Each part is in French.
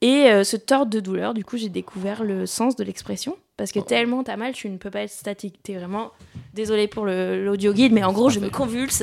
Et euh, ce tordre de douleur, du coup, j'ai découvert le sens de l'expression. Parce que tellement t'as mal, tu ne peux pas être statique. T'es vraiment. Désolé pour l'audio guide, mais en gros, je me convulse.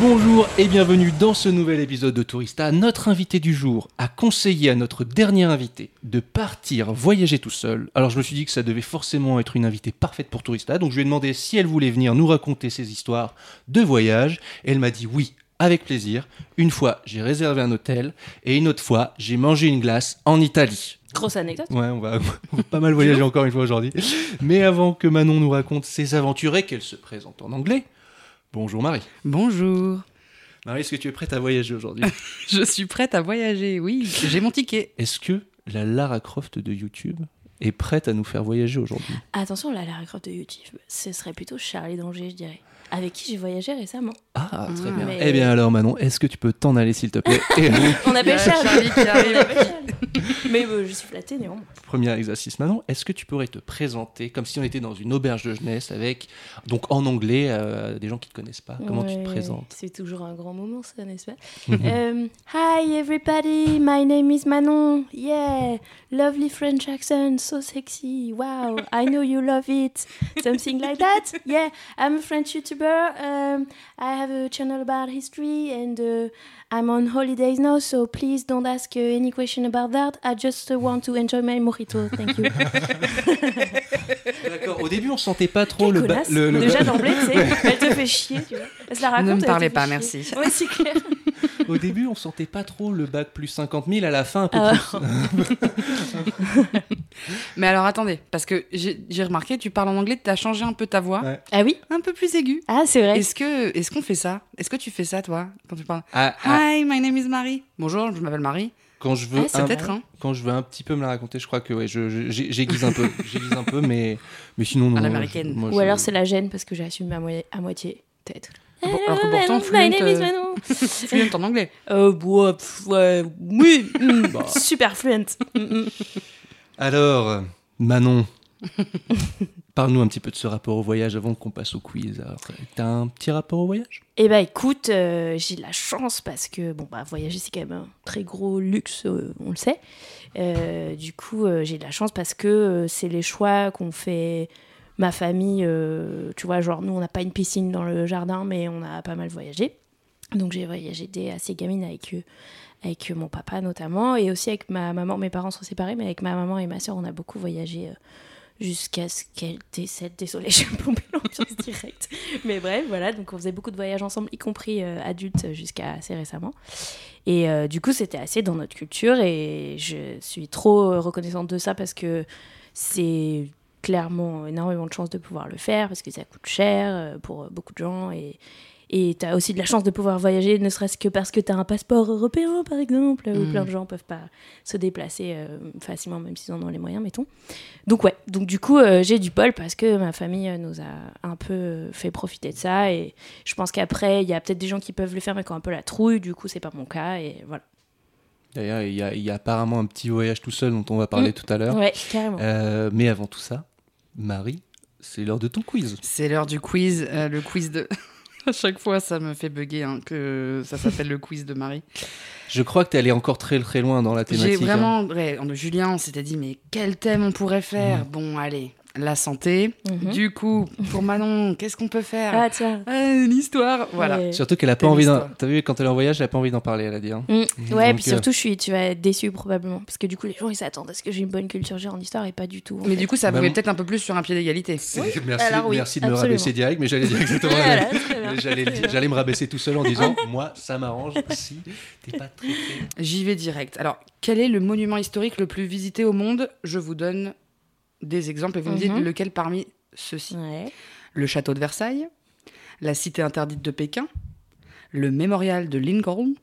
Bonjour et bienvenue dans ce nouvel épisode de Tourista. Notre invité du jour a conseillé à notre dernier invité de partir voyager tout seul. Alors je me suis dit que ça devait forcément être une invitée parfaite pour Tourista, donc je lui ai demandé si elle voulait venir nous raconter ses histoires de voyage. Elle m'a dit oui, avec plaisir. Une fois, j'ai réservé un hôtel et une autre fois, j'ai mangé une glace en Italie. Grosse anecdote. Ouais, on va, on va pas mal voyager encore une fois aujourd'hui. Mais avant que Manon nous raconte ses aventures et qu'elle se présente en anglais, bonjour Marie. Bonjour, Marie, est-ce que tu es prête à voyager aujourd'hui je suis prête à voyager, oui, j'ai mon ticket. Est-ce que la Lara Croft de YouTube est prête à nous faire voyager aujourd'hui? Attention, la Lara Croft de YouTube, ce serait plutôt Charlie Danger, je dirais. Avec qui j'ai voyagé récemment. Ah, très bien. Mais- Eh bien alors Manon, est-ce que tu peux t'en aller s'il te plaît Et, On appelle Charlie. Qui arrive. Mais euh, je suis flattée, néanmoins. Premier exercice Manon, est-ce que tu pourrais te présenter comme si on était dans une auberge de jeunesse avec, donc en anglais, euh, des gens qui ne te connaissent pas? Comment tu te présentes? C'est toujours un grand moment, ça, n'est-ce pas? Um, Hi, everybody. My name is Manon. Yeah, lovely French accent, so sexy. Wow, I know you love it. Something like that. Yeah, I'm a French YouTuber. Um, I have a channel about history, and uh, I'm on holidays now. So please don't ask uh, any question about that. I just uh, want to enjoy my mojito. Thank you. D'accord. Au début, on sentait pas trop Quelle le, ba- le, le Déjà d'emblée, tu sais, elle te fait chier, tu vois. Elle se la raconte. Ne me parlez pas, chier. merci. Ouais, c'est clair. Au début, on sentait pas trop le bac plus 50 000 à la fin un peu Ah. plus. Mais alors attendez, parce que j'ai remarqué, tu parles en anglais, tu as changé un peu ta voix, Ouais. Ah oui? Un peu plus aiguë. Ah, c'est vrai. Est-ce que est-ce qu'on fait ça? Est-ce que tu fais ça toi quand tu parles? Ah, ah, Hi, my name is Marie. Bonjour, je m'appelle Marie. quand je veux Ah, un- Peut-être hein. quand je veux un petit peu me la raconter, je crois que ouais, je, je- j'ai- j'aiguise un peu, j'aiguise un peu, mais mais sinon non. À l'américaine. Ou je- alors c'est la gêne parce que j'assume à, à moitié, peut-être. Bon, alors que pourtant, My fluent, name is euh, Manon. fluent en anglais. Euh, bon, pff, ouais, oui, mm, super fluent. Mm, mm. Alors, euh, Manon, parle-nous un petit peu de ce rapport au voyage avant qu'on passe au quiz. Alors, t'as un petit rapport au voyage? Eh bah écoute, euh, j'ai de la chance parce que bon bah voyager c'est quand même un très gros luxe, euh, on le sait. Euh, du coup euh, j'ai de la chance parce que euh, c'est les choix qu'on fait. Ma famille, euh, tu vois, genre nous on n'a pas une piscine dans le jardin, mais on a pas mal voyagé. Donc j'ai voyagé assez gamine avec euh, avec mon papa notamment et aussi avec ma maman. Mes parents sont séparés, mais avec ma maman et ma soeur on a beaucoup voyagé. euh, Jusqu'à ce qu'elle décède. Désolée, j'ai plombé l'ambiance directe. Mais bref, voilà, donc on faisait beaucoup de voyages ensemble, y compris euh, adultes jusqu'à assez récemment. Et euh, du coup, c'était assez dans notre culture et je suis trop euh, reconnaissante de ça parce que c'est clairement énormément de chance de pouvoir le faire parce que ça coûte cher euh, pour beaucoup de gens et et tu as aussi de la chance de pouvoir voyager, ne serait-ce que parce que tu as un passeport européen, par exemple, où Mhm. plein de gens peuvent pas se déplacer euh, facilement, même s'ils en ont les moyens, mettons. Donc ouais, donc du coup, euh, j'ai du bol parce que ma famille euh, nous a un peu euh, fait profiter de ça. Et je pense qu'après, il y a peut-être des gens qui peuvent le faire, mais qui ont un peu la trouille. Du coup, c'est pas mon cas. Et voilà. D'ailleurs, il y, a- il y a apparemment un petit voyage tout seul dont on va parler Mm. tout à l'heure. Ouais, carrément. Euh, mais avant tout ça, Marie, c'est l'heure de ton quiz. C'est l'heure du quiz, euh, le quiz de. à chaque fois, ça me fait bugger hein, que ça s'appelle le quiz de Marie. Je crois que tu es allé encore très très loin dans la J'ai thématique. hein. vraiment, ouais, en- Julien, on s'était dit, mais quel thème on pourrait faire? Mhm. Bon, allez, la santé. Mhm. Du coup, pour Manon, qu'est-ce qu'on peut faire Ah, tiens. Ah, L'histoire, voilà. Ouais. Surtout qu'elle a pas envie d'en. histoire. T'as vu, quand elle est en voyage, elle a pas envie d'en parler, elle a dit. hein. Mm. Ouais, Donc, puis euh, surtout, je suis, tu vas être déçu probablement. Parce que du coup, les gens, ils s'attendent à ce que j'ai une bonne culture G en histoire et pas du tout. Mais fait. du coup, ça Bah, vous met bon. peut-être un peu plus sur un pied d'égalité. Oui, Merci, alors oui, merci de me rabaisser direct, mais j'allais dire exactement Voilà, J'allais, me rabaisser tout seul en disant Moi, ça m'arrange si t'es pas très- J'y vais direct. Alors, quel est le monument historique le plus visité au monde? Je vous donne des exemples et vous me dites Mhm. lequel parmi ceux-ci. Ouais. Le château de Versailles, la cité interdite de Pékin, le mémorial de Lincoln,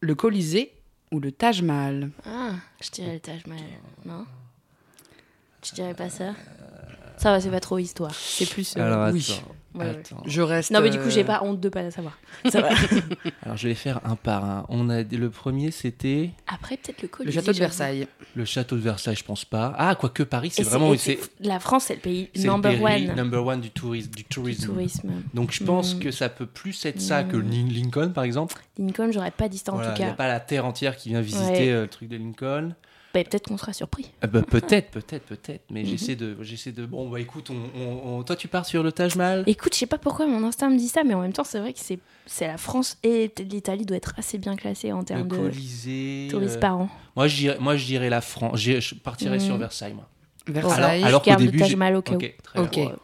le Colisée ou le Taj Mahal. Ah, je dirais le Taj Mahal. Non? Je dirais pas ça? Ça va, c'est pas trop histoire. C'est plus. euh, Alors, oui. Ouais. Je reste. Non, mais du coup, euh, j'ai pas honte de pas la savoir. Ça va. Alors, je vais faire un par un. On a le premier, c'était Après, peut-être le Le château de. Versailles. le château de Versailles, je pense pas. Ah, quoique Paris, c'est vraiment. C'est, La France, c'est le pays number le pays one number one du tourisme. Du du tourisme. Donc, je pense Mm. que ça peut plus être ça que Mm. Lin- Lincoln, par exemple. Lincoln, j'aurais pas dit ça en Voilà, tout Il n'y a cas. pas la terre entière qui vient visiter Ouais. euh, le truc de Lincoln. Bah, peut-être qu'on sera surpris. Ah bah, peut-être, peut-être, peut-être. Mais Mhm. j'essaie de, j'essaie de. Bon, bah écoute, on, on- on- toi tu pars sur le Taj Mahal? Écoute, je sais pas pourquoi mon instinct me dit ça, mais en même temps, c'est vrai que c'est c'est la France et l'Italie doit être assez bien classés en Le termes de Colisée. touristes euh, par an. Moi, je dirais, moi, je dirais la France. Je partirais Mhm. sur Versailles, moi. Versailles. alors je qu'au début, le Taj Mahal au cas Ok, très Ok. bien.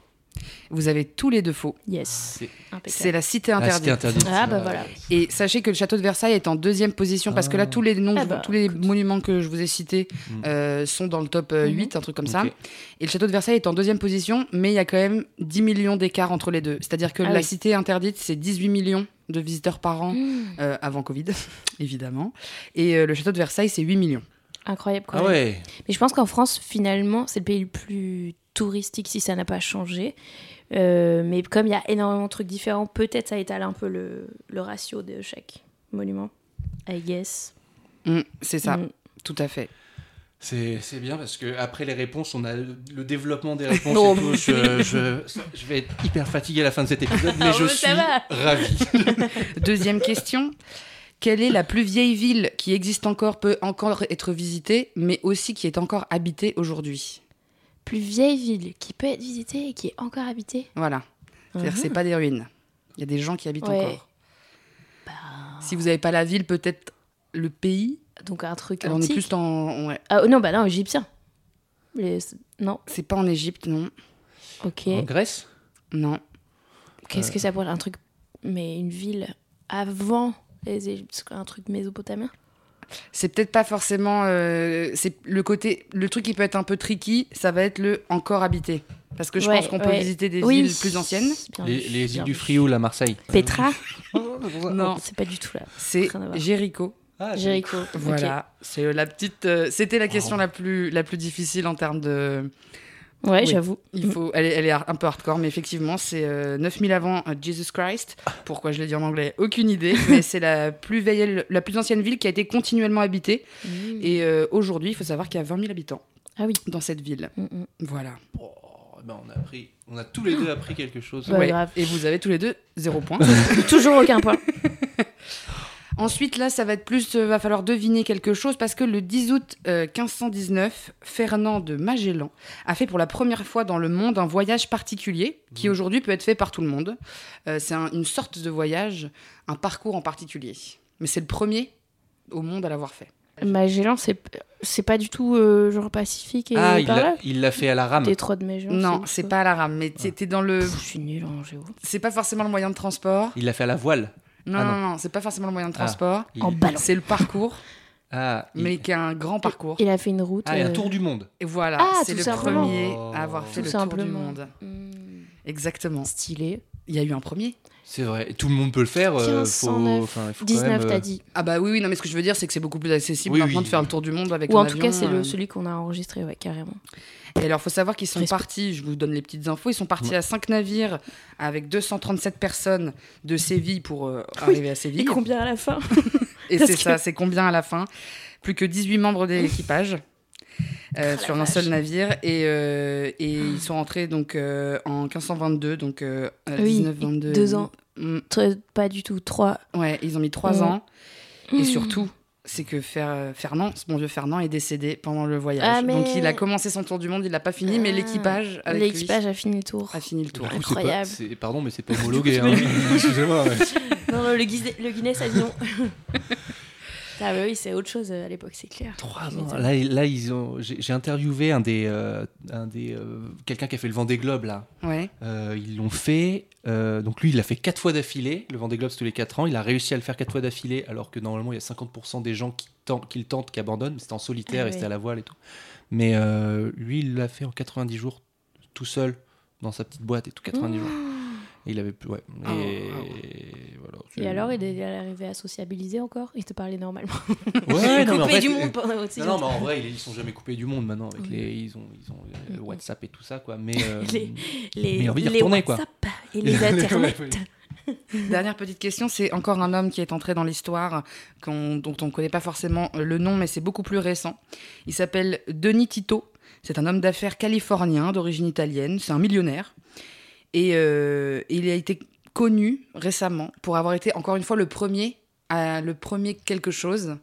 Vous avez tous les deux faux. Yes. C'est- la cité interdite. c'était interdit. Ah, bah voilà. Et sachez que le château de Versailles est en deuxième position parce que là, Ah. tous les noms, Ah bah, tous les monuments que je vous ai cités Mm. euh, sont dans le top euh, Mhm. 8, un truc comme ça. Et le château de Versailles est en deuxième position, mais il y a quand même 10 millions d'écart entre les deux. C'est-à-dire que Ah la oui. cité interdite, c'est 18 millions de visiteurs par an Mmh, euh, avant Covid, évidemment. Et euh, le château de Versailles, c'est 8 millions. Incroyable quand Ah même. ouais. Mais je pense qu'en France, finalement, c'est le pays le plus touristique si ça n'a pas changé. Euh, mais comme il y a énormément de trucs différents, peut-être ça étale un peu le, le ratio de chaque monument. I guess. Mm, c'est ça, Mm. tout à fait. C'est, bien parce que après les réponses, on a le, le développement des réponses et tout. Je, je, je vais être hyper fatigué à la fin de cet épisode, mais Oh, je suis va. ravi. Deuxième question. Quelle est la plus vieille ville qui existe encore, peut encore être visitée, mais aussi qui est encore habitée aujourd'hui? Plus vieille ville qui peut être visitée et qui est encore habitée? Voilà. C'est-à-dire que Mhm. c'est pas des ruines. Il y a des gens qui habitent Ouais. encore. Si vous n'avez pas la ville, peut-être le pays. Donc un truc Alors, on est antique. plus en. ouais. Ah, non, bah non, égyptien. Les- Non, C'est pas en Égypte, non. ok. En Grèce? Non. Qu'est-ce que ça pourrait être un truc Mais une ville avant les Égyptiens, un truc mésopotamien C'est peut-être pas forcément. euh, c'est le côté. Le truc qui peut être un peu tricky, ça va être le encore habité. Parce que je Ouais, pense qu'on peut visiter des Oui. villes plus anciennes. Les, vu, les bien îles du. Frioul à Marseille. Petra Non, c'est pas du tout là. c'est. Jéricho. Ah, Jéricho. Voilà, c'est euh, la petite. euh, C'était la question la plus la plus difficile en termes de. Ouais, Oui. j'avoue. Il faut, elle, est, elle est un peu hardcore, mais effectivement, c'est euh, 9000 avant euh, Jesus Christ. Pourquoi je l'ai dit en anglais? Aucune idée, mais c'est la plus vieille, la plus ancienne ville qui a été continuellement habitée. Mm. Et euh, aujourd'hui, il faut savoir qu'il y a 20 000 habitants Ah oui. dans cette ville. Mm, mm. Voilà. Oh, ben on a appris, on a tous les deux appris quelque chose. Ouais. Ouais. grave. Et vous avez tous les deux zéro point. Toujours aucun point. Ensuite, là, ça va être plus, euh, va falloir deviner quelque chose parce que le 10 août euh, 1519, Fernand de Magellan a fait pour la première fois dans le monde un voyage particulier qui aujourd'hui peut être fait par tout le monde. Euh, c'est un- une sorte de voyage, un parcours en particulier. Mais c'est le premier au monde à l'avoir fait. Magellan, c'est c'est pas du tout euh, genre Pacifique et Ah, il par l'a, là il l'a fait à la rame. Détroit de Magellan. non, c'est pas à la rame, mais t'es t'es dans le. Pff, Je suis nulle en géo. C'est pas forcément le moyen de transport. Il l'a fait à la voile. Non, Ah, non, non. non, c'est pas forcément le moyen de Ah. transport. Il- En ballon. C'est le parcours, Ah, il- mais qui est un grand parcours. Il a fait une route. ah, il y a un euh, tour du monde. Et voilà, Ah, c'est le simplement. premier Oh. à avoir fait Tout le tour du monde. hmm, Exactement. Stylé. Il y a eu un premier. C'est vrai. Et tout le monde peut le faire. euh, faut, 1509, enfin, il faut quand 19, même, euh, t'as dit. Ah bah oui, oui, non, mais ce que je veux dire, c'est que c'est beaucoup plus accessible Oui, maintenant oui. de faire le tour du monde avec Ou un en tout cas, c'est le euh. celui qu'on a enregistré, ouais, carrément. Et alors, faut savoir qu'ils sont partis, je vous donne les petites infos, ils sont partis à 5 navires avec 237 personnes de Séville pour euh, arriver à Séville. Et combien à la fin Et c'est que- ça, c'est combien à la fin Plus que 18 membres de l'équipage. euh, la sur un vache. seul navire et, euh, et ils sont rentrés donc euh, en 1522 donc Oui, 19 22 deux ans. Mm, Pas du tout, trois. ouais ils ont mis trois Mm. ans et surtout c'est que Fer- Fernand, ce bon vieux Fernand, est décédé pendant le voyage. Ah, mais- Donc il a commencé son tour du monde, il l'a pas fini, mais Ah. l'équipage L'équipage a fini le tour. a fini le tour. coup, c'est Incroyable. pas- Pardon, mais c'est pas homologué. hein. Excusez-moi. ouais. Non, non, le, le Guinness a dit non. ah bah oui, c'est autre chose euh, à l'époque, c'est clair. Trois ans. Là, là, ils ont. J'ai interviewé un des, euh, un des, euh, quelqu'un qui a fait le Vendée Globe là. Ouais. Euh, ils l'ont fait. euh, donc lui, il l'a fait quatre fois d'affilée. Le Vendée Globe, c'est tous les quatre ans. Il a réussi à le faire quatre fois d'affilée, alors que normalement, il y a 50% des gens qui tentent, qui le tentent, qui abandonnent. Mais C'était en solitaire Ah et c'était à la voile et tout. Mais euh, lui, il l'a fait en 90 jours, tout seul, dans sa petite boîte et tout 90 jours. Et il avait plus. Ouais. Et Oh, voilà. Et C'est- alors, il est arrivé à sociabiliser encore? Il te parlait normalement. Ouais, non, mais en Coupé fait, du euh, monde pendant aussi Non, non, mais en vrai, ils, ils sont jamais coupés du monde maintenant. Avec Oui. les, ils ont, ils ont euh, Mm, mm. WhatsApp et tout ça, quoi. Mais euh, Les- Les, mais envie d'y les retourner, quoi. WhatsApp et les Internet. Dernière petite question, c'est encore un homme qui est entré dans l'histoire, dont on ne connaît pas forcément le nom, mais c'est beaucoup plus récent. Il s'appelle Denis Tito. C'est un homme d'affaires californien d'origine italienne. C'est un millionnaire. Et euh, il a été connu récemment pour avoir été encore une fois le premier, à, le premier quelque chose.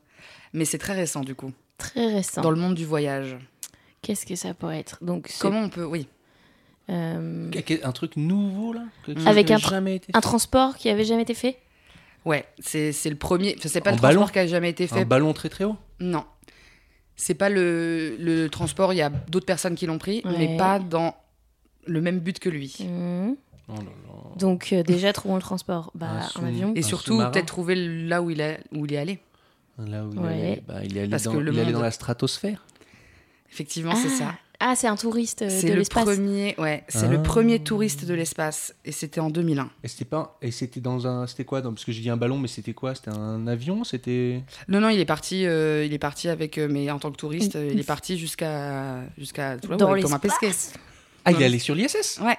Mais c'est très récent du coup, Très récent. dans le monde du voyage. Qu'est-ce que ça pourrait être? Donc, Comment on peut, oui, euh, un truc nouveau, là? Avec un avait tra- jamais été un fait transport qui avait jamais été fait? Ouais, c'est c'est le premier. enfin, C'est pas En le ballon transport qui a jamais été Un fait. ballon très très haut? Non. C'est pas le, le transport, il y a d'autres personnes qui l'ont pris, Ouais. mais pas dans le même but que lui. Mhm. Oh là là. Donc, euh, déjà, trouvons le transport. Bah, Un un, sous- avion. Et Un surtout, peut-être trouver là où il, est, où il est allé. Là où il, Ouais. allait, bah, il est allé, Parce dans, que le il est allé dans la stratosphère. Effectivement, c'est ça. Ah, c'est un touriste euh, C'est de le l'espace. premier, ouais, c'est Ah. le premier touriste de l'espace, et c'était en 2001. Et c'était pas, et c'était dans un, c'était quoi dans- Parce que j'ai dit un ballon, mais c'était quoi C'était un avion C'était Non, non, il est parti, euh, il est parti avec, euh, mais en tant que touriste, il est parti jusqu'à, jusqu'à Dans l'espace. Ah, il est allé sur l'ISS. Ouais.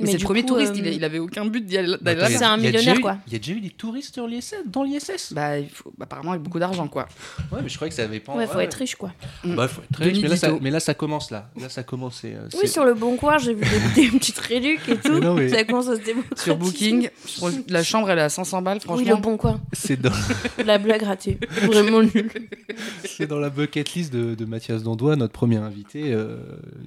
Mais, Mais c'est le du premier coup, touriste. euh, Il, avait aucun but d'y aller- Bah, C'est un il y a déjà millionnaire, eu- quoi. Il y a déjà eu des touristes sur l'ISS, dans l'ISS. Bah, il faut- bah, apparemment, avec beaucoup d'argent, quoi. Ouais, mais je croyais que ça avait pas. Ouais, faut être riche, quoi. Bah, faut être riche, mais là, ça, Dito. mais là, ça commence là. Là, ça commence. euh, Oui, sur le bon coin, j'ai vu des, des petites réducs et tout. Non, mais- Ça commence à se démocratiser. Sur Booking, la chambre, elle est à 500 balles, Oui, franchement. le bon coin. C'est dans, La blague ratée. Vraiment nul. c'est dans la bucket list de, de Mathias Dandois, notre premier invité, euh,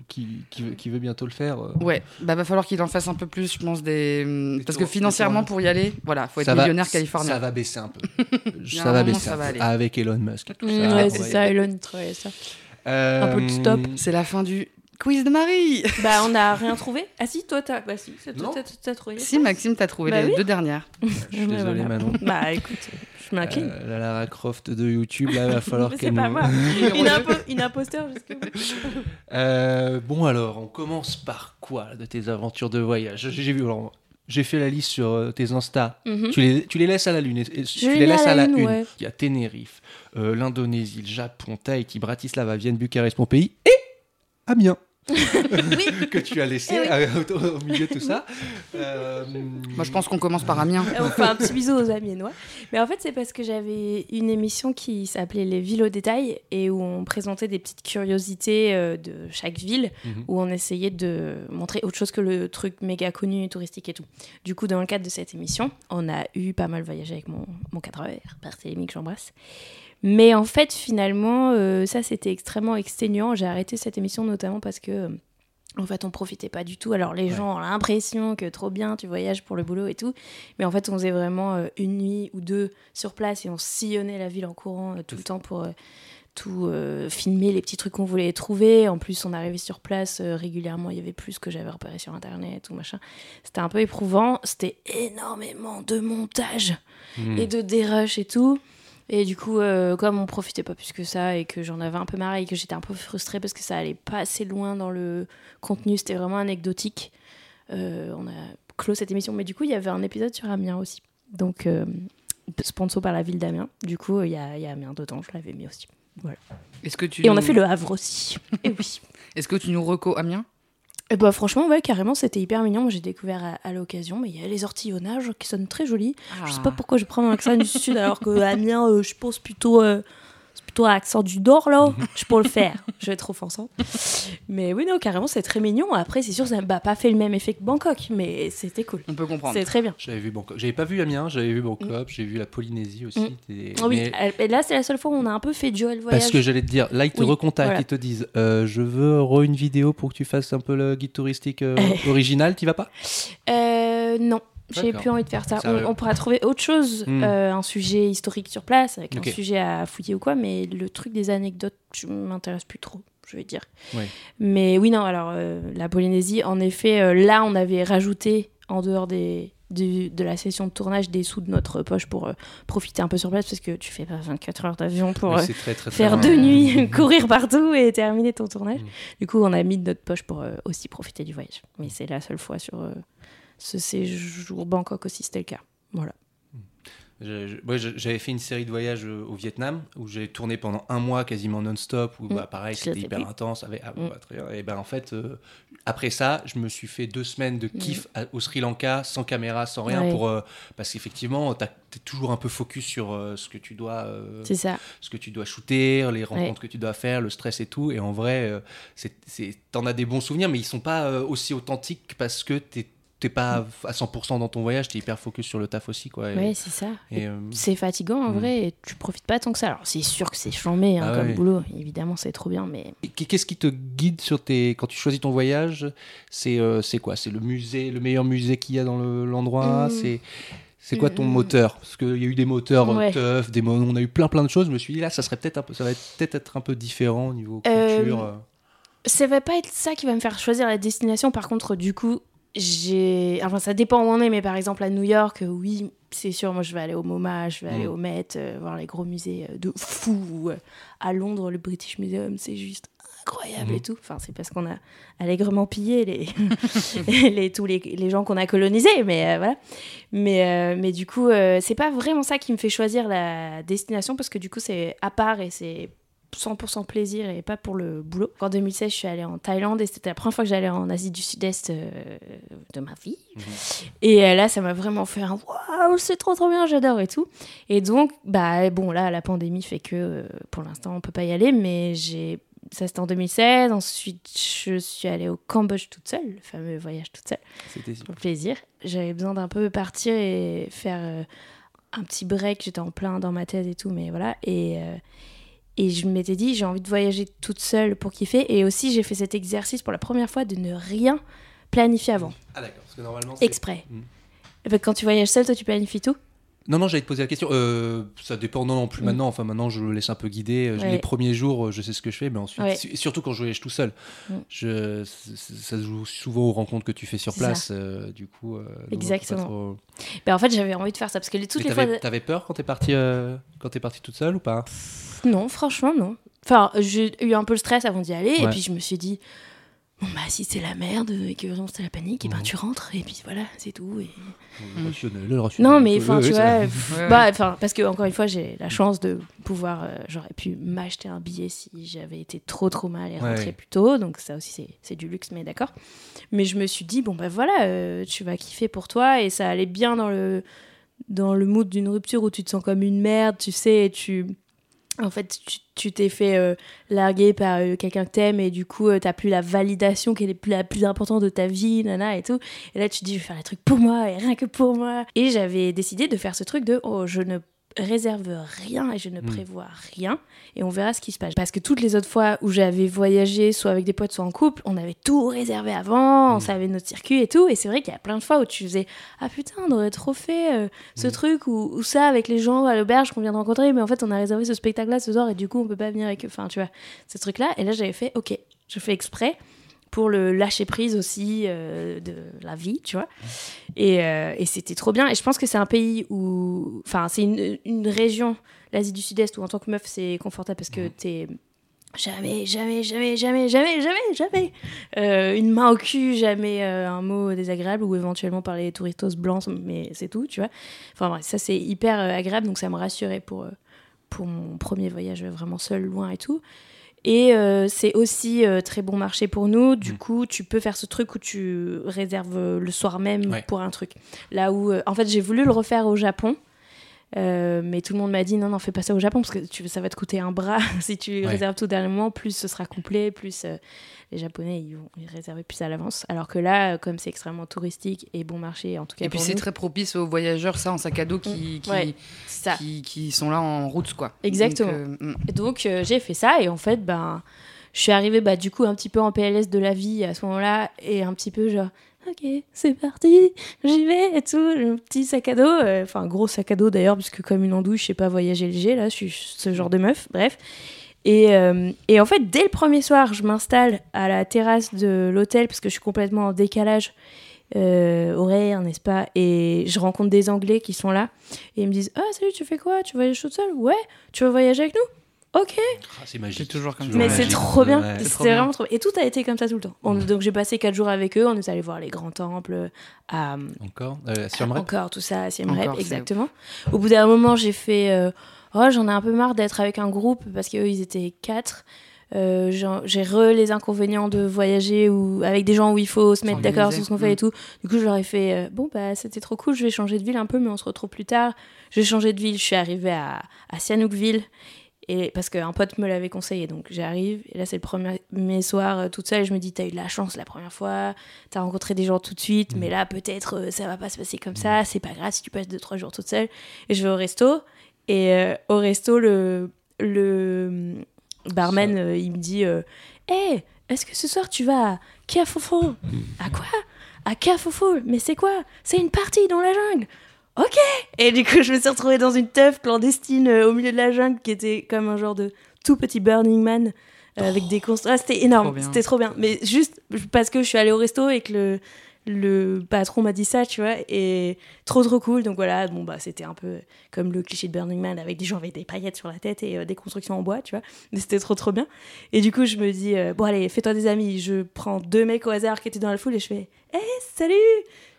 qui, qui, veut, qui veut bientôt le faire. Ouais, bah va falloir qu'il en fasse un peu plus, je pense, des. Des Parce que financièrement, pour y aller, voilà, faut être Ça va- millionnaire Ça californien. va baisser un peu. Ça va baisser ça va. Avec Elon Musk Mm, ça. ouais, c'est ça. Elon ça. Euh, Un peu de stop. C'est la fin du quiz de Marie. Bah, on n'a rien trouvé. Ah si, toi, t'as bah, si, c'est toi, Non. t'as- t'as trouvé. Si, Maxime, t'as trouvé Bah les oui. deux dernières. Je suis désolé, Manon. Bah, écoute, je m'incline. Euh, la Lara Croft de YouTube, là, il va falloir Mais qu'elle c'est pas nous- moi. Une, impo- une imposteur jusqu'au bout. Euh, bon alors, on commence par quoi de tes aventures de voyage? J'ai vu, alors, j'ai fait la liste sur euh, tes Insta. Mhm. Tu, les, tu les laisses à la lune. et- et tu les les mets laisses à à la une. ouais. Il y a Tenerife, euh, l'Indonésie, le Japon, Tahiti, Bratislava, Vienne, Bucarest, Pompéi et Amiens. que tu as laissé Eh oui. euh, au, au milieu de tout ça. Euh, Moi, je pense qu'on commence par Amiens. On fait un petit bisou aux Amiénois. Mais en fait, c'est parce que j'avais une émission qui s'appelait Les villes au détail et où on présentait des petites curiosités euh, de chaque ville, Mhm. où on essayait de montrer autre chose que le truc méga connu, touristique et tout. Du coup, dans le cadre de cette émission, on a eu pas mal voyagé avec mon, mon cadreur, Barthélémy, que j'embrasse. Mais en fait, finalement, euh, ça, c'était extrêmement exténuant. J'ai arrêté cette émission notamment parce que... euh, en fait, on profitait pas du tout. Alors, les Ouais. gens ont l'impression que trop bien, tu voyages pour le boulot et tout. Mais en fait, on faisait vraiment euh, une nuit ou deux sur place et on sillonnait la ville en courant euh, tout le temps pour euh, tout filmer, les petits trucs qu'on voulait trouver. En plus, on arrivait sur place régulièrement. Il y avait plus que j'avais repéré sur Internet ou machin. C'était un peu éprouvant. C'était énormément de montage hmm. et de dérush et tout. Et du coup, euh, comme on profitait pas plus que ça et que j'en avais un peu marre et que j'étais un peu frustrée parce que ça allait pas assez loin dans le contenu, c'était vraiment anecdotique. euh, on a clos cette émission. Mais du coup, il y avait un épisode sur Amiens aussi. Donc, euh, sponsor par la ville d'Amiens. Du coup, il y a, y a Amiens dedans, je l'avais mis aussi. Est-ce que tu Et on a fait le Havre aussi. et oui. Est-ce que tu nous reco Amiens? Et bah franchement, ouais, carrément, c'était hyper mignon. J'ai découvert à, à l'occasion, mais il y a les ortillonnages qui sonnent très jolis. Je sais pas pourquoi je prends un accent du sud alors que Amiens, euh, je pense plutôt, euh, plutôt toi, accent du Nord, là, je peux le faire. Je vais être trop forçant. Mais oui, non, carrément, c'est très mignon. Après, c'est sûr, ça n'a pas fait le même effet que Bangkok, mais c'était cool. On peut comprendre. C'est très bien. J'avais vu Bangkok. J'avais pas vu Amiens, j'avais vu Bangkok, j'ai vu la Polynésie aussi. Mm. Ah oui, mais- et là, c'est la seule fois où on a un peu fait durer le voyage. Parce que j'allais te dire, là ils te Oui, recontactent, voilà. ils te disent euh, Je veux re une vidéo pour que tu fasses un peu le guide touristique euh, original, t'y vas pas? Euh, non. J'ai plus envie de faire ça. On, on pourra trouver autre chose, Hmm. euh, un sujet historique sur place, avec un sujet à fouiller ou quoi, mais le truc des anecdotes, je m'intéresse plus trop, je vais dire. Oui. Mais oui, non, alors euh, la Polynésie, en effet, euh, là, on avait rajouté, en dehors des, du- de la session de tournage, des sous de notre poche pour profiter un peu sur place, parce que tu fais pas 24 heures d'avion pour Oui, c'est très, très, très faire deux nuits, courir partout et terminer ton tournage. Mm. Du coup, on a mis de notre poche pour aussi profiter du voyage. Mais c'est la seule fois sur ce séjour Bangkok aussi, c'était le cas. Voilà. J'avais fait une série de voyages euh, au Vietnam où j'ai tourné pendant un mois quasiment non-stop, où bah, Mm. pareil, c'était hyper vu. intense. Avec, ah, Mm. bah, très bien. Et ben en fait, euh, après ça, je me suis fait deux semaines de kiff à- au Sri Lanka, sans caméra, sans rien, Mm. Ouais. pour, euh, parce qu'effectivement, tu es toujours un peu focus sur euh, ce que tu dois. ça. ce que tu dois shooter, les rencontres que tu dois faire, le stress et tout. Et en vrai, c'est, t'en as des bons souvenirs, mais ils sont pas aussi authentiques parce que t'es, t'es pas à 100% dans ton voyage, t'es hyper focus sur le taf aussi. Quoi. Et- Ouais, c'est ça. et, euh, C'est fatigant en Mm. vrai et tu profites pas tant que ça. Alors c'est sûr que c'est chambé hein, Ah comme ouais. boulot, évidemment c'est trop bien, mais Qu'est-ce qui te guide sur tes quand tu choisis ton voyage C'est euh, c'est quoi? C'est le musée, le meilleur musée qu'il y a dans le- l'endroit? Mm. C'est c'est quoi ton Mm. moteur? Parce qu'il y a eu des moteurs Ouais. tough, des mo- on a eu plein plein de choses. Je me suis dit là, ça serait peut-être un peu, ça va être- peut-être être un peu différent au niveau Euh, culture. euh. ça va pas être ça qui va me faire choisir la destination. Par contre, du coup, j'ai. Enfin, ça dépend où on est, mais par exemple à New York, euh, oui, c'est sûr, moi je vais aller au MoMA, je vais aller Mm. au Met, euh, voir les gros musées euh, de fou. ou, à Londres, le British Museum, c'est juste incroyable Mhm. et tout. Enfin, c'est parce qu'on a allègrement pillé les, les, tous les, les gens qu'on a colonisés, mais euh, voilà. Mais, euh, mais du coup, euh, c'est pas vraiment ça qui me fait choisir la destination parce que du coup, c'est à part et c'est 100% plaisir et pas pour le boulot. En 2016, je suis allée en Thaïlande et c'était la première fois que j'allais en Asie du Sud-Est euh, de ma vie. Mhm. Et euh, là, ça m'a vraiment fait un waouh, c'est trop trop bien, j'adore et tout. Et donc, bah bon, là, la pandémie fait que euh, pour l'instant, on peut pas y aller, mais j'ai. Ça, c'était en 2016. Ensuite, je suis allée au Cambodge toute seule, le fameux voyage toute seule C'était pour le plaisir. J'avais besoin d'un peu partir et faire un petit break. J'étais en plein dans ma thèse et tout, mais voilà. Et, et je m'étais dit, j'ai envie de voyager toute seule pour kiffer. Et aussi, j'ai fait cet exercice pour la première fois de ne rien planifier avant, Ah d'accord, parce que normalement c'est- exprès. Mm. Fait, Quand tu voyages seul, toi, tu planifies tout Non, non, j'allais te poser la question. Euh, ça dépend, non, non plus Mm. maintenant. Enfin, maintenant, je le laisse un peu guider. Euh, Ouais. Les premiers jours, euh, je sais ce que je fais, mais ensuite, Ouais. surtout quand je voyage tout seul, Mm. je, ça se joue souvent aux rencontres que tu fais sur place. euh, du coup, euh, Exactement. trop- ben, En fait, j'avais envie de faire ça parce que les, toutes Mais les t'avais, fois. t'avais peur quand t'es parti, euh, quand t'es parti toute seule ou pas? Non, franchement, non. Enfin, j'ai eu un peu le stress avant d'y aller, et puis je me suis dit, bon, bah, si c'est la merde et que vraiment c'est la panique, et ben Mhm. tu rentres, et puis voilà, c'est tout. Et... Le rationnel, le rationnel. Non, mais enfin, tu vois, bah, enfin, parce que encore une fois, j'ai la chance de pouvoir, euh, j'aurais pu m'acheter un billet si j'avais été trop trop mal et Ouais. rentrer plus tôt, donc ça aussi c'est- c'est du luxe, mais d'accord. Mais je me suis dit, bon, bah voilà, euh, tu vas kiffer pour toi, et ça allait bien dans le, dans le mood d'une rupture où tu te sens comme une merde, tu sais, et tu. En fait, tu- t'es fait euh, larguer par euh, quelqu'un que t'aimes et du coup, euh, t'as plus la validation qui est la plus importante de ta vie, nana et tout. Et là, tu te dis, je vais faire les trucs pour moi et rien que pour moi. Et j'avais décidé de faire ce truc de, oh, je ne réserve rien et je ne Mm. prévois rien et on verra ce qui se passe. Parce que toutes les autres fois où j'avais voyagé, soit avec des potes, soit en couple, on avait tout réservé avant, on Mm. savait notre circuit et tout. Et c'est vrai qu'il y a plein de fois où tu faisais, ah putain, on aurait trop fait euh, ce Mm. truc ou, ou ça avec les gens à l'auberge qu'on vient de rencontrer, mais en fait, on a réservé ce spectacle-là ce soir et du coup, on peut pas venir avec eux. Enfin, tu vois, ce truc-là. Et là, j'avais fait, ok, je fais exprès pour le lâcher prise aussi euh, de la vie, tu vois. Et, euh, et c'était trop bien. Et je pense que c'est un pays où. Enfin, c'est une, une région, l'Asie du Sud-Est, où en tant que meuf, c'est confortable parce que t'es. Jamais, jamais, jamais, jamais, jamais, jamais, jamais. Euh, une main au cul, jamais un mot désagréable ou éventuellement par les touristos blancs, mais c'est tout, tu vois. Enfin bref, ça c'est hyper agréable, donc ça me rassurait pour, pour mon premier voyage vraiment seul, loin et tout. Et euh, c'est aussi euh, très bon marché pour nous. Du Mm. coup, tu peux faire ce truc où tu réserves euh, le soir même Ouais. pour un truc. Là où, euh, en fait, j'ai voulu le refaire au Japon. Euh, mais tout le monde m'a dit non, non, fais pas ça au Japon parce que tu, ça va te coûter un bras si tu Ouais. réserves tout au dernier moment. Plus ce sera complet, plus euh, les Japonais ils vont ils réserver plus à l'avance. Alors que là, euh, comme c'est extrêmement touristique et bon marché, en tout cas Et puis c'est très propice aux voyageurs, ça, en sac à dos, qui, qui, Ouais, c'est ça. qui, qui sont là en route, quoi. Exactement. Donc, euh, mm. Donc j'ai fait ça et en fait ben je suis arrivée bah du coup un petit peu en PLS de la vie à ce moment-là et un petit peu genre ok c'est parti j'y vais et tout. Le petit sac à dos euh, enfin gros sac à dos d'ailleurs parce que comme une andouille je sais pas voyager léger là je suis ce genre de meuf bref. Et, euh, et en fait dès le premier soir je m'installe à la terrasse de l'hôtel parce que je suis complètement en décalage euh, horaire n'est-ce pas? Et je rencontre des anglais qui sont là et ils me disent ah salut tu fais quoi? Tu voyages toute seule ouais tu veux voyager avec nous? Ok Ah, c'est magique. C'est toujours comme Toujours mais c'est trop bien, Ouais. C'est c'était trop bien. vraiment trop Et tout a été comme ça tout le temps. On- donc j'ai passé quatre jours avec eux, on est allé voir les grands temples, à, Encore? Euh, à Siem Reap encore tout ça, à Siem Encore, Reap, exactement. Au bout d'un moment, j'ai fait, euh, oh j'en ai un peu marre d'être avec un groupe parce qu'eux ils étaient quatre. Euh, j'en- j'ai re les inconvénients de voyager ou avec des gens où il faut se mettre d'accord sur ce qu'on fait et tout. Du coup, je leur ai fait euh, bon bah c'était trop cool, je vais changer de ville un peu, mais on se retrouve plus tard. J'ai changé de ville, je suis arrivée à, à Sihanoukville et parce qu'un pote me l'avait conseillé, donc j'arrive et là c'est le premier mes soirs euh, toute seule. Je me dis t'as eu de la chance la première fois, t'as rencontré des gens tout de suite, mais là peut-être euh, ça va pas se passer comme ça. C'est pas grave si tu passes deux trois jours toute seule. Et je vais au resto et euh, au resto le le barman euh, il me dit euh, Hey, est-ce que ce soir tu vas à Kiafofo À quoi? À Kiafofo Mais c'est quoi? C'est une partie dans la jungle Ok Et du coup, je me suis retrouvée dans une teuf clandestine euh, au milieu de la jungle qui était comme un genre de tout petit Burning Man euh, avec des constructions. Ah, c'était énorme, c'était trop bien. Mais juste parce que je suis allée au resto et que le, le patron m'a dit ça, tu vois, et trop trop cool. Donc voilà, bon bah c'était un peu comme le cliché de Burning Man avec des gens avec des paillettes sur la tête et euh, des constructions en bois, tu vois. Mais c'était trop trop bien. Et du coup, je me dis, euh, bon allez, fais-toi des amis. Je prends deux mecs au hasard qui étaient dans la foule et je fais, hé, salut,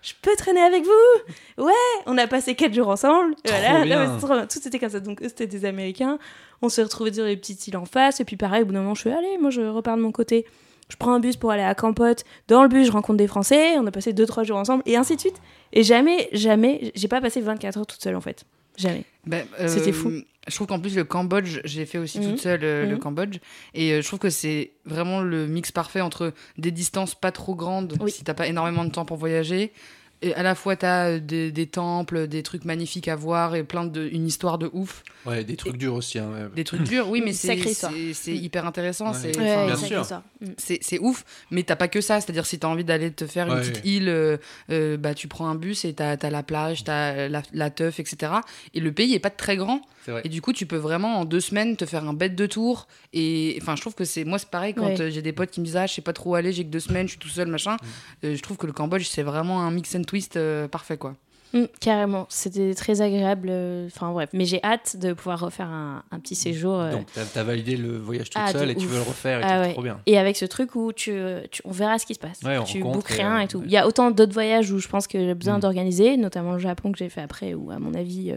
je peux traîner avec vous Ouais, on a passé quatre jours ensemble. Trop voilà, bien. Bien. Tout était comme ça. Donc eux, c'était des Américains. On s'est retrouvés sur les petites îles en face. Et puis pareil, au bout d'un moment, je fais, allez, moi je repars de mon côté. Je prends un bus pour aller à Campote. Dans le bus, je rencontre des Français. On a passé deux, trois jours ensemble. Et ainsi de suite. Et jamais, jamais, j'ai pas passé 24 heures toute seule en fait. Jamais. Ben, euh, C'était fou. Je trouve qu'en plus, le Cambodge, j'ai fait aussi Mhm. toute seule euh, le Mhm. Cambodge. Et euh, je trouve que c'est vraiment le mix parfait entre des distances pas trop grandes, Oui. si t'as pas énormément de temps pour voyager. Et à la fois, t'as euh, des, des temples, des trucs magnifiques à voir et plein de. une histoire de ouf. Ouais, des trucs durs aussi. hein, ouais. Des trucs durs, oui, mais c'est c'est- c'est hyper intéressant. Ouais. c'est-. Mm. c'est ouf, mais t'as pas que ça. C'est-à-dire, si t'as envie d'aller te faire une petite ouais. île, euh, euh, bah, tu prends un bus et t'as as la plage, t'as la, la teuf, etc. Et le pays est pas très grand. C'est vrai. Et du coup, tu peux vraiment en deux semaines te faire un bête de tour. Et enfin, je trouve que c'est. Moi, c'est pareil quand Ouais. j'ai des potes qui me disent Ah, je sais pas trop où aller, j'ai que deux semaines, je suis tout seul, machin. Mm. Euh, je trouve que le Cambodge, c'est vraiment un mix and twist euh, parfait, quoi. Mm, carrément, c'était très agréable. euh, Enfin bref, mais j'ai hâte de pouvoir refaire un, un petit séjour. euh, Donc, t'as as validé le voyage toute Ah, seule et tu veux le refaire et Ah tout, ouais. trop bien. Et avec ce truc où tu, tu- on verra ce qui se passe. Ouais, tu et, rien euh, et tout. ouais. Il y a autant d'autres voyages où je pense que j'ai besoin Mm. d'organiser, notamment le Japon que j'ai fait après, où à mon avis, euh,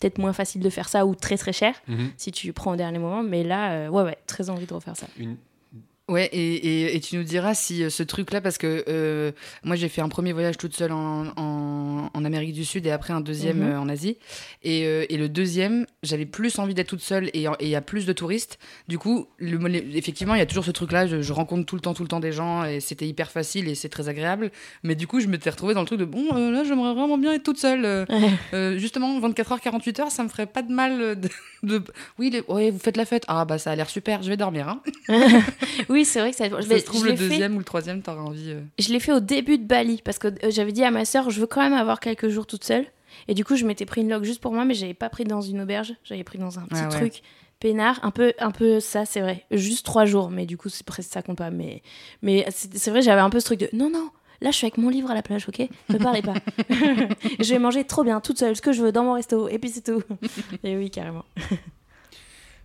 peut-être moins facile de faire ça ou très très cher Mhm. si tu prends au dernier moment. Mais là, euh, ouais, ouais, très envie de refaire ça. Une- Ouais, et, et, et tu nous diras si euh, ce truc-là, parce que euh, moi j'ai fait un premier voyage toute seule en, en, en Amérique du Sud et après un deuxième Mhm. euh, en Asie. Et, euh, et le deuxième, j'avais plus envie d'être toute seule et il y a plus de touristes. Du coup, le, effectivement, il y a toujours ce truc-là, je, je rencontre tout le temps, tout le temps des gens et c'était hyper facile et c'est très agréable. Mais du coup, je m'étais retrouvée dans le truc de bon, là j'aimerais vraiment bien être toute seule. justement, 24 heures, 48 heures, ça me ferait pas de mal de. de- Oui, les- ouais, vous faites la fête. Ah bah ça a l'air super, je vais dormir. Hein. oui, c'est vrai que ça. Ça mais se trouve, le fait- deuxième ou le troisième, t'auras envie. euh. Je l'ai fait au début de Bali parce que euh, j'avais dit à ma sœur, je veux quand même avoir quelques jours toute seule. Et du coup, je m'étais pris une log juste pour moi, mais j'avais pas pris dans une auberge. J'avais pris dans un petit Ah ouais. truc peinard, un peu, un peu ça, c'est vrai. Juste trois jours, mais du coup, c'est presque ça compte pas. Mais, mais c'est c'est vrai, j'avais un peu ce truc de non, non. Là, je suis avec mon livre à la plage, ok? Ne parlez pas. je vais manger trop bien, toute seule, ce que je veux, dans mon resto, et puis c'est tout. et oui, carrément.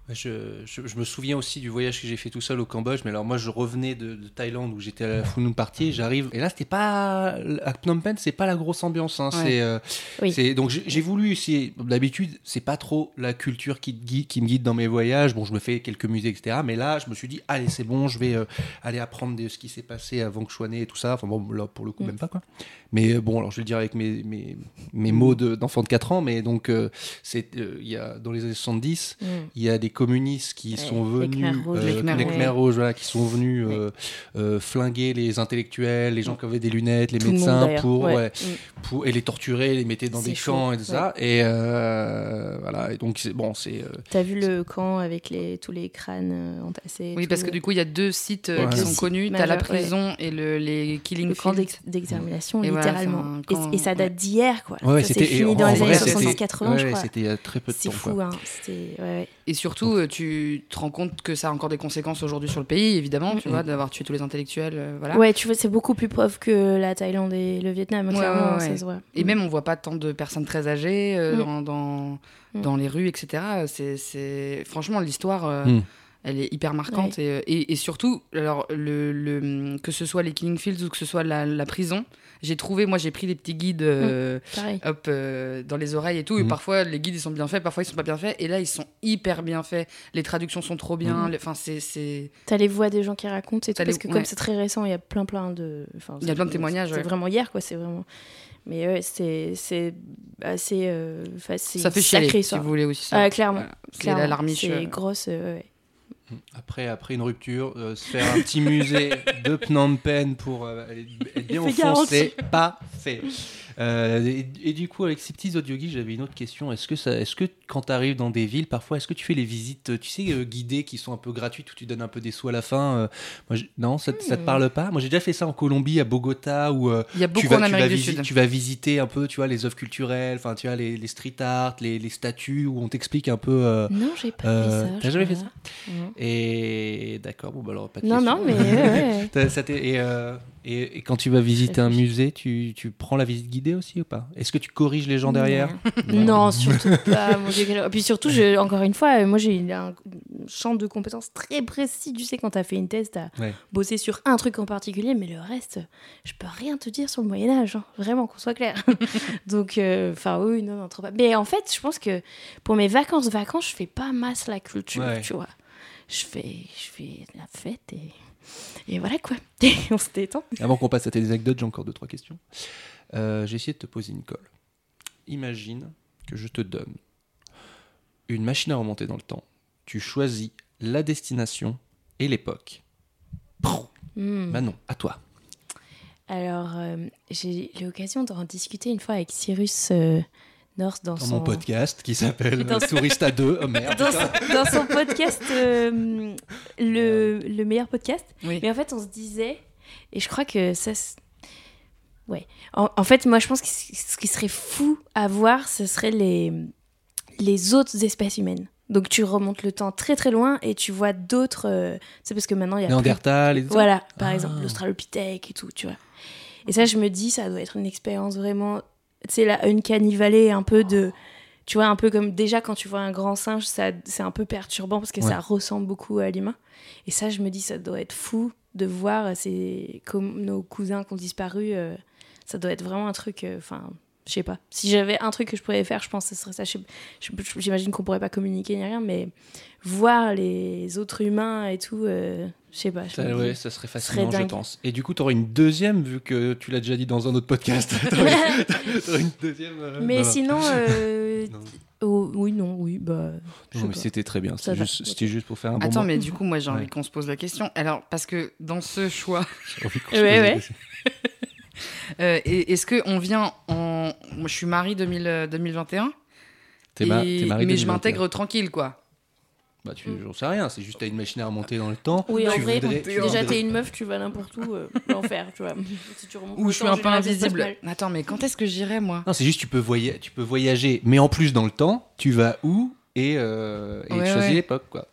Je, je- je me souviens aussi du voyage que j'ai fait tout seul au Cambodge, mais alors moi je revenais de, de Thaïlande où j'étais à la Phnom Party, j'arrive et là c'était pas à Phnom Penh, c'est pas la grosse ambiance. Hein, Ouais. c'est, euh, Oui. donc j'ai voulu. D'habitude c'est pas trop la culture qui, te guide, qui me guide dans mes voyages. Bon je me fais quelques musées etc. Mais là je me suis dit allez c'est bon, je vais euh, aller apprendre de ce qui s'est passé avant que je sois né et tout ça. Enfin bon là pour le coup Mm. même pas quoi. Mais euh, bon alors je vais le dire avec mes, mes, mes mots de- d'enfant de 4 ans, mais donc euh, c'est il y a dans les années 70 Mm. il y a des communistes qui Ouais, sont les venus, rouges. Les Khmers les rouges. Voilà, qui sont venus euh, euh, flinguer les intellectuels, les gens qui avaient des lunettes, les Tout médecins, pour, Ouais. Mm. pour et les torturer, les mettaient dans C'est des chaud, camps et tout ça. Et euh, voilà, et donc c'est bon, c'est T'as vu le camp avec les, tous les crânes entassés Oui, parce que du coup, il y a deux sites qui sont connus. T'as la prison et le, les Killing le camp d'extermination, littéralement. c'est Et- ça date d'hier, quoi. ouais, c'était fini dans les années c'était- 70-80, ouais, je crois. C'était il y a très peu de C'est temps. fou, quoi. hein. Et surtout, euh, tu te rends compte que ça a encore des conséquences aujourd'hui sur le pays, évidemment, tu vois, d'avoir tué tous les intellectuels. euh, voilà. Ouais, tu vois, c'est beaucoup plus pauvre que la Thaïlande et le Vietnam, Ouais, clairement, ouais, ça ouais. se voit. Et Mm. même, on voit pas tant de personnes très âgées euh, Mm. dans, dans, Mm. dans les rues, etc. C'est. Franchement, l'histoire, elle est hyper marquante. Et, et, et surtout, alors, le, le, que ce soit les Killing Fields ou que ce soit la, la prison, j'ai trouvé, moi, j'ai pris des petits guides. euh, Pareil. hop, euh, dans les oreilles et tout. Et Mhm. parfois, les guides, ils sont bien faits, parfois, ils sont pas bien faits. Et là, ils sont hyper bien faits. Les traductions sont trop bien. Les- Enfin, c'est, c'est... T'as les voix des gens qui racontent et tout, les- parce que ouais. comme c'est très récent, il y a plein plein de... Il y a plein de témoignages, C'est ouais. vraiment hier, quoi, c'est vraiment... Mais ouais, c'est c'est assez... euh, Ça fait une chialer, sacrée si vous voulez aussi. ça. Ah, clairement. Voilà. C'est clairement. la larmiche. C'est euh, grosse, euh, ouais. Après, après une rupture, euh, se faire un petit musée de Phnom Penh pour euh, aller- être bien C'est enfoncé, pas fait. Euh, et, et du coup, avec ces petits audio guides, j'avais une autre question. Est-ce que, ça, est-ce que quand tu arrives dans des villes, parfois, est-ce que tu fais les visites, tu sais, euh, guidées qui sont un peu gratuites où tu donnes un peu des sous à la fin euh, moi, Non, ça, ça te Hmm. parle pas? Moi, j'ai déjà fait ça en Colombie, à Bogota, où euh, Il y a tu, vas, en tu, vas Amérique du visi- Sud. tu vas visiter un peu, tu vois, les œuvres culturelles, enfin, tu vois, les, les street art, les, les statues, où on t'explique un peu. Non, j'ai pas fait ça. t'as jamais fait. Non. et d'accord, bon, bah alors pas de Non, question. non, mais ça et, et, et quand tu vas visiter un musée, tu, tu prends la visite guidée? Aussi ou pas? Est-ce que tu corriges les gens derrière? Non, surtout pas. Mon Dieu, puis surtout, je- encore une fois, euh, moi j'ai un champ de compétences très précis. Tu sais, quand t'as fait une thèse, t'as Ouais. bossé sur un truc en particulier, mais le reste, je peux rien te dire sur le Moyen-Âge. hein. Vraiment, qu'on soit clair. Donc, euh, enfin, oui, non, non, trop pas. Mais en fait, je pense que pour mes vacances, vacances, je fais pas masse la culture, Ouais. tu vois. Je fais, je fais la fête et. Et voilà quoi. On se détend. Avant qu'on passe à tes anecdotes, j'ai encore deux trois questions. Euh, j'ai essayé de te poser une colle. Imagine que je te donne une machine à remonter dans le temps. Tu choisis la destination et l'époque. Hmm. Bah non, à toi. Alors, euh, j'ai eu l'occasion d'en discuter une fois avec Cyrus euh, North dans, Dans son mon podcast qui s'appelle Dans- Tourista 2. Oh merde. dans, son, dans son podcast, euh, le, le meilleur podcast. Oui. Mais en fait, on se disait, et je crois que ça. Ouais. En, en fait, moi, je pense que ce qui serait fou à voir, ce serait les, les autres espèces humaines. Donc, tu remontes le temps très très loin et tu vois d'autres. euh, C'est parce que maintenant, il y a. plus- Néandertal et tout Voilà, par Ah. exemple, l'Australopithèque et tout, tu vois. Et ça, je me dis, ça doit être une expérience vraiment. Tu sais, la uncanny valley, un peu de. Tu vois, un peu comme déjà quand tu vois un grand singe, ça, c'est un peu perturbant parce que Ouais. ça ressemble beaucoup à l'humain. Et ça, je me dis, ça doit être fou de voir ces, comme nos cousins qui ont disparu. euh, ça doit être vraiment un truc. euh, Enfin, je sais pas. Si j'avais un truc que je pourrais faire, je pense que ce serait ça. Je je- J'imagine qu'on pourrait pas communiquer ni rien, mais voir les autres humains et tout, euh, je sais pas. je Ça, ouais, ça serait fascinant, je dingue. pense. Et du coup, tu aurais une deuxième, vu que tu l'as déjà dit dans un autre podcast. T'aurais t'aurais une deuxième. euh, Mais non, non. sinon, euh, Non. oh, oui, non, oui, bah. je Non, mais c'était très bien. C'était juste, pour faire un bon Attends, moment. mais du coup, moi, j'ai envie Ouais. qu'on se pose la question. Alors, parce que dans ce choix, J'ai envie qu'on se Ouais, ouais. Euh, et- est-ce qu'on vient en. Moi, je suis Marie 2000, euh, 2021. T'es ma- et- t'es marié mais je 2021. m'intègre tranquille, quoi. Bah, tu, j'en sais rien. C'est juste t'as une machine à remonter dans le temps. Oui, en tu vrai, voudrais- tu déjà, t'es une meuf, tu vas n'importe où, euh, l'enfer, tu vois. Si tu remontes Ou je suis un peu invisible. Attends, mais quand est-ce que j'irai, moi? Non, c'est juste tu peux, voya- tu peux voyager, mais en plus dans le temps, tu vas où et, euh, et Ouais, tu choisis ouais. l'époque, quoi.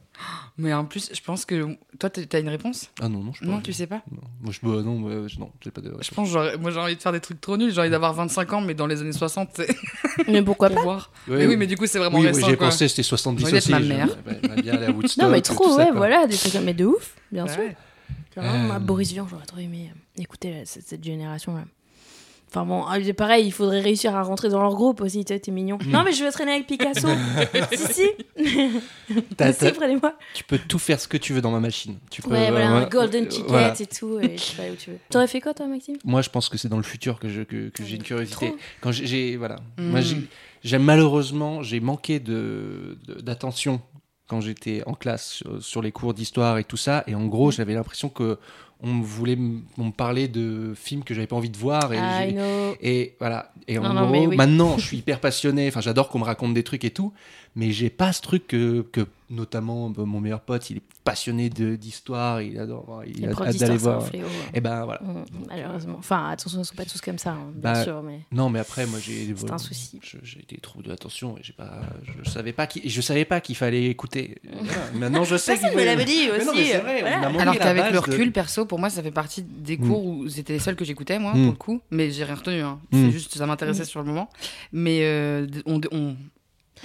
Mais en plus, je pense que. Toi, t'as une réponse? Ah non, non, je sais Non, pas. tu sais pas? Non. Moi, je, bah, non, moi, je- non, j'ai pas de. Je pense, genre, moi j'ai envie de faire des trucs trop nuls. J'ai envie d'avoir 25 ans, mais dans les années 60, c'est- Mais pourquoi pour pas? voir. Ouais, mais oui, mais du coup, c'est vraiment Oui, oui, récent. j'ai pensé, c'était 70 J'ai envie aussi. ma mère. bien Woodstock. Non, mais trop, ouais, voilà, des trucs mais de ouf, bien Ouais. sûr. Genre, Euh. moi, Boris Vian, j'aurais trop aimé euh, écouter euh, cette, cette génération-là. Enfin bon, ah, pareil, il faudrait réussir à rentrer dans leur groupe aussi, tu t'es mignon. Mm. Non, mais je veux traîner avec Picasso. si, si. T'as- si, prenez-moi. Tu peux tout faire ce que tu veux dans ma machine. Tu peux, Ouais, voilà, euh, un golden ticket voilà. et tout, et je sais pas où tu veux. T'aurais fait quoi, toi, Maxime? Moi, je pense que c'est dans le futur que je- que, que j'ai une curiosité. Trop. Quand j'ai- voilà, Mm. moi j'ai- j'aime malheureusement, j'ai manqué de de- d'attention quand j'étais en classe sur, sur les cours d'histoire et tout ça. Et en Mm. gros, j'avais l'impression que on me voulait on me parlait de films que j'avais pas envie de voir. Et, et voilà. Et en Non, gros, oui. maintenant, je suis hyper passionné. Enfin, j'adore qu'on me raconte des trucs et tout. Mais j'ai pas ce truc que, que notamment bah, mon meilleur pote, il est passionné de- d'histoire. Il adore. Il Les a hâte d'aller un voir. fléau. ouais. Et ben voilà. Mm, Malheureusement. Enfin, attention, ils sont pas tous comme ça, hein, bien Bah, sûr, mais. Non, mais après, moi, j'ai C'est un souci. J'ai des troubles d'attention et j'ai pas, je savais pas qu'il, je savais pas qu'il fallait écouter. Voilà. Maintenant, je sais. Personne qu'il me l'avait dit Mais non, aussi, mais c'est euh, vrai. voilà. on Alors qu'avec le de- recul, perso, pour moi, ça fait partie des Mm. cours où c'était les seuls que j'écoutais, moi, Mm. pour le coup. Mais j'ai rien retenu. Hein. Mm. C'est juste, ça m'intéressait sur le moment. Mais euh, on. on-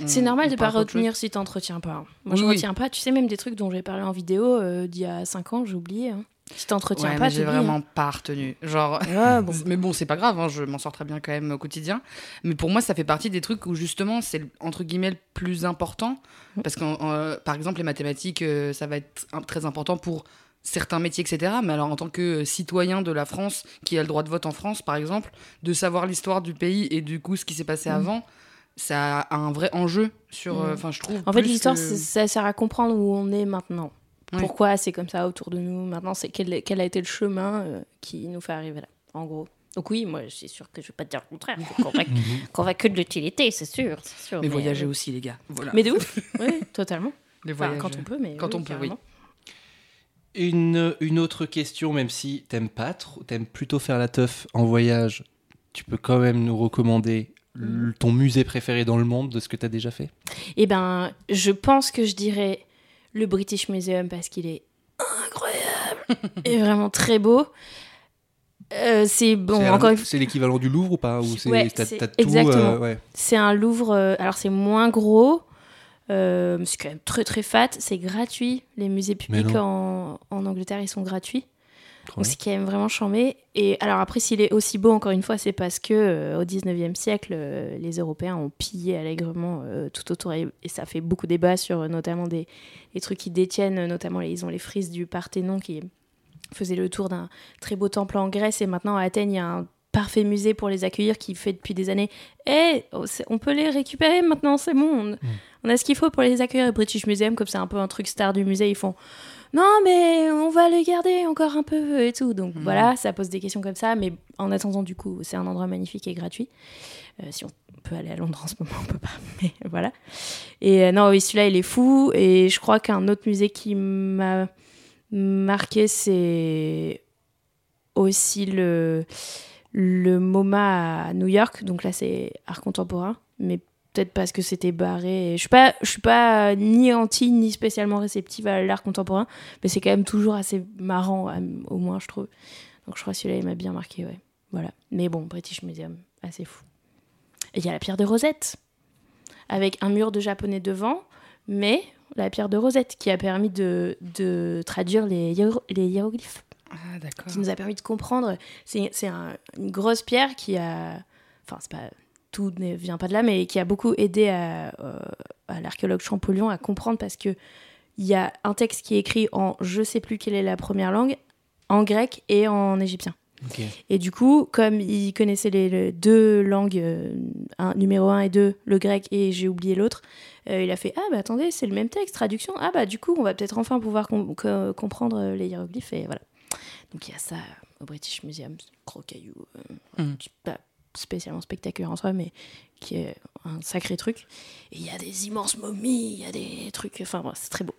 C'est on- normal de pas d'autre chose. retenir si t'entretiens pas. Moi, Oui, je oui. retiens pas. Tu sais, même des trucs dont j'ai parlé en vidéo euh, d'il y a 5 ans, j'ai oublié. hein. Si t'entretiens Ouais, pas, j'ai vraiment pas retenu. Genre. hein. Ouais, bon. Mais bon, c'est pas grave, hein, je m'en sors très bien quand même au quotidien. Mais pour moi, ça fait partie des trucs où justement, c'est entre guillemets le plus important. Parce que, par exemple, les mathématiques, euh, ça va être un- très important pour certains métiers, etc. Mais alors, en tant que citoyen de la France, qui a le droit de vote en France, par exemple, de savoir l'histoire du pays et du coup ce qui s'est passé Mhm. avant, ça a un vrai enjeu sur. Mhm. Enfin, je trouve. En fait, l'histoire, que- ça sert à comprendre où on est maintenant. Oui. Pourquoi c'est comme ça autour de nous maintenant C'est quel, quel a été le chemin euh, qui nous fait arriver là, en gros. Donc oui, moi, c'est sûr que je vais pas te dire le contraire. Faut Qu'on va, qu'on va que de l'utilité, c'est sûr, c'est sûr. Mais voyager euh, aussi, les gars. Voilà. Mais de ouf, oui, totalement. Les Enfin, voyages. quand on peut, mais Quand oui, on peut, oui. Une, une autre question, même si t'aimes pas trop, t'aimes plutôt faire la teuf en voyage, tu peux quand même nous recommander Mhm. Ton musée préféré dans le monde de ce que t'as déjà fait? Eh ben, je pense que je dirais le British Museum parce qu'il est incroyable et vraiment très beau. Euh, c'est bon, encore c'est l'équivalent du Louvre ou pas? Ou c'est, Ouais, exactement. euh, ouais. c'est un Louvre. euh, alors c'est moins gros, c'est quand même très très fat. C'est gratuit. Les musées publics en, en Angleterre, ils sont gratuits. Trop c'est quand même vraiment chambé. Et alors après, s'il est aussi beau, encore une fois, c'est parce que euh, au 19e siècle, euh, les Européens ont pillé allègrement euh, tout autour. Et, et ça fait beaucoup débat sur notamment des, trucs qu'ils détiennent, notamment ils ont les frises du Parthénon qui faisaient le tour d'un très beau temple en Grèce. Et maintenant à Athènes, il y a un parfait musée pour les accueillir qui fait depuis des années. Eh, oh, on peut les récupérer maintenant, c'est bon. On, on a ce qu'il faut pour les accueillir. Le British Museum, comme c'est un peu un truc star du musée, ils font non mais on va les garder encore un peu et tout. Donc Mhm. voilà, ça pose des questions comme ça. Mais en attendant, du coup, c'est un endroit magnifique et gratuit. Euh, si on peut aller à Londres en ce moment, on peut pas. Mais voilà. Et euh, non, oui, celui-là, il est fou. Et je crois qu'un autre musée qui m'a marqué, c'est aussi le, le MoMA à New York. Donc là, c'est art contemporain. Mais peut-être parce que c'était barré. Et Je suis pas, je suis pas ni anti ni spécialement réceptive à l'art contemporain, mais c'est quand même toujours assez marrant, à- au moins je trouve. Donc je crois que celui-là il m'a bien marqué, ouais. Voilà. Mais bon, British Museum, assez fou. Il y a la pierre de Rosette, avec un mur de japonais devant, mais la pierre de Rosette qui a permis de, de traduire les, hiéro- les hiéroglyphes Ah, d'accord. qui nous a permis de comprendre. C'est c'est un- une grosse pierre qui a. Enfin, c'est pas. Tout ne vient pas de là, mais qui a beaucoup aidé à, euh, à l'archéologue Champollion à comprendre parce que il y a un texte qui est écrit en je sais plus quelle est la première langue, en grec et en égyptien. Et du coup, comme il connaissait les, les deux langues, euh, un- numéro 1 et 2, le grec et j'ai oublié l'autre, euh, il a fait Ah bah attendez, c'est le même texte, traduction. Ah bah du coup, on va peut-être enfin pouvoir com- co- comprendre les hiéroglyphes. Et voilà. Donc il y a ça au British Museum, gros caillou, euh, pas spécialement spectaculaire en soi, mais qui est un sacré truc. Et il y a des immenses momies, il y a des trucs, enfin bon, c'est très beau.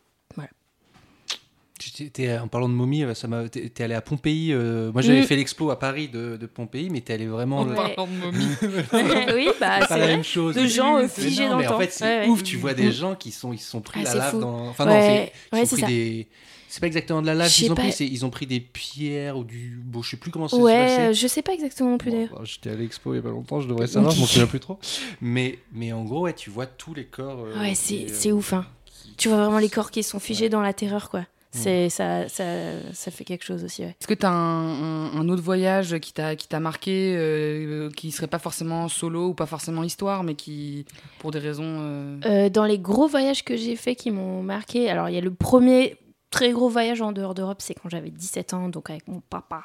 T'es- en parlant de momie, euh, ça m'a. T'es t'es allé à Pompéi. euh, moi, j'avais Mm. fait l'expo à Paris de, de Pompéi, mais t'es allé vraiment. En le- Ouais. parlant de momie. oui, bah c'est c'est pas la vrai. même chose. De gens euh, figés non, dans mais le en temps. fait, c'est Ouais, ouais. ouf. Tu vois des Mm. gens qui sont, ils se sont pris Ah, la lave dans. Enfin, non, c'est. Ils ouais, ont c'est pris ça. C'est pas exactement de la lave qu'ils ont pas. pris, ils ont pris des pierres ou du. Bon, je sais plus comment ça s'est Ouais, passé. euh, je sais pas exactement non plus Bon, d'ailleurs. bah, J'étais à l'expo il y a pas longtemps, je devrais savoir, je m'en souviens plus trop. Mais, mais en gros, ouais, tu vois tous les corps. euh, Ouais, c'est euh, c'est ouf, hein. qui- Tu vois vraiment les corps qui sont figés Ouais. dans la terreur, quoi. C'est ça, ça, ça fait quelque chose aussi, ouais. Est-ce que tu as un, un- un autre voyage qui t'a qui t'a marqué, euh, qui serait pas forcément solo ou pas forcément histoire, mais qui, pour des raisons. euh, Euh, dans les gros voyages que j'ai faits qui m'ont marqué, alors il y a le premier très gros voyage en dehors d'Europe, c'est quand j'avais 17 ans, donc avec mon papa.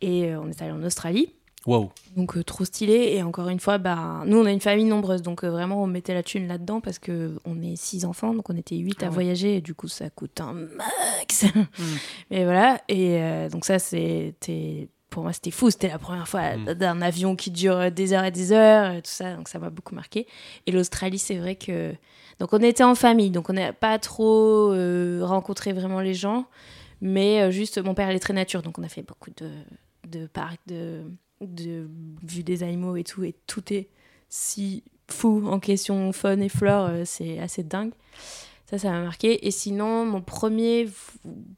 Et euh, on est allé en Australie. Waouh. Donc euh, trop stylé et encore une fois bah nous on a une famille nombreuse donc euh, vraiment on mettait la thune là-dedans parce que on est six enfants donc on était huit Ah à ouais. voyager et du coup ça coûte un max mais voilà et euh, donc ça c'était pour moi c'était fou c'était la première fois Mm. d'un avion qui dure des heures et des heures et tout ça donc ça m'a beaucoup marqué et l'Australie c'est vrai que donc on était en famille donc on n'a pas trop euh, rencontré vraiment les gens mais euh, juste mon père il est très nature donc on a fait beaucoup de de parcs de de vue des animaux et tout, et tout est si fou en question faune et flore, euh, c'est assez dingue. Ça, ça m'a marqué. Et sinon, mon premier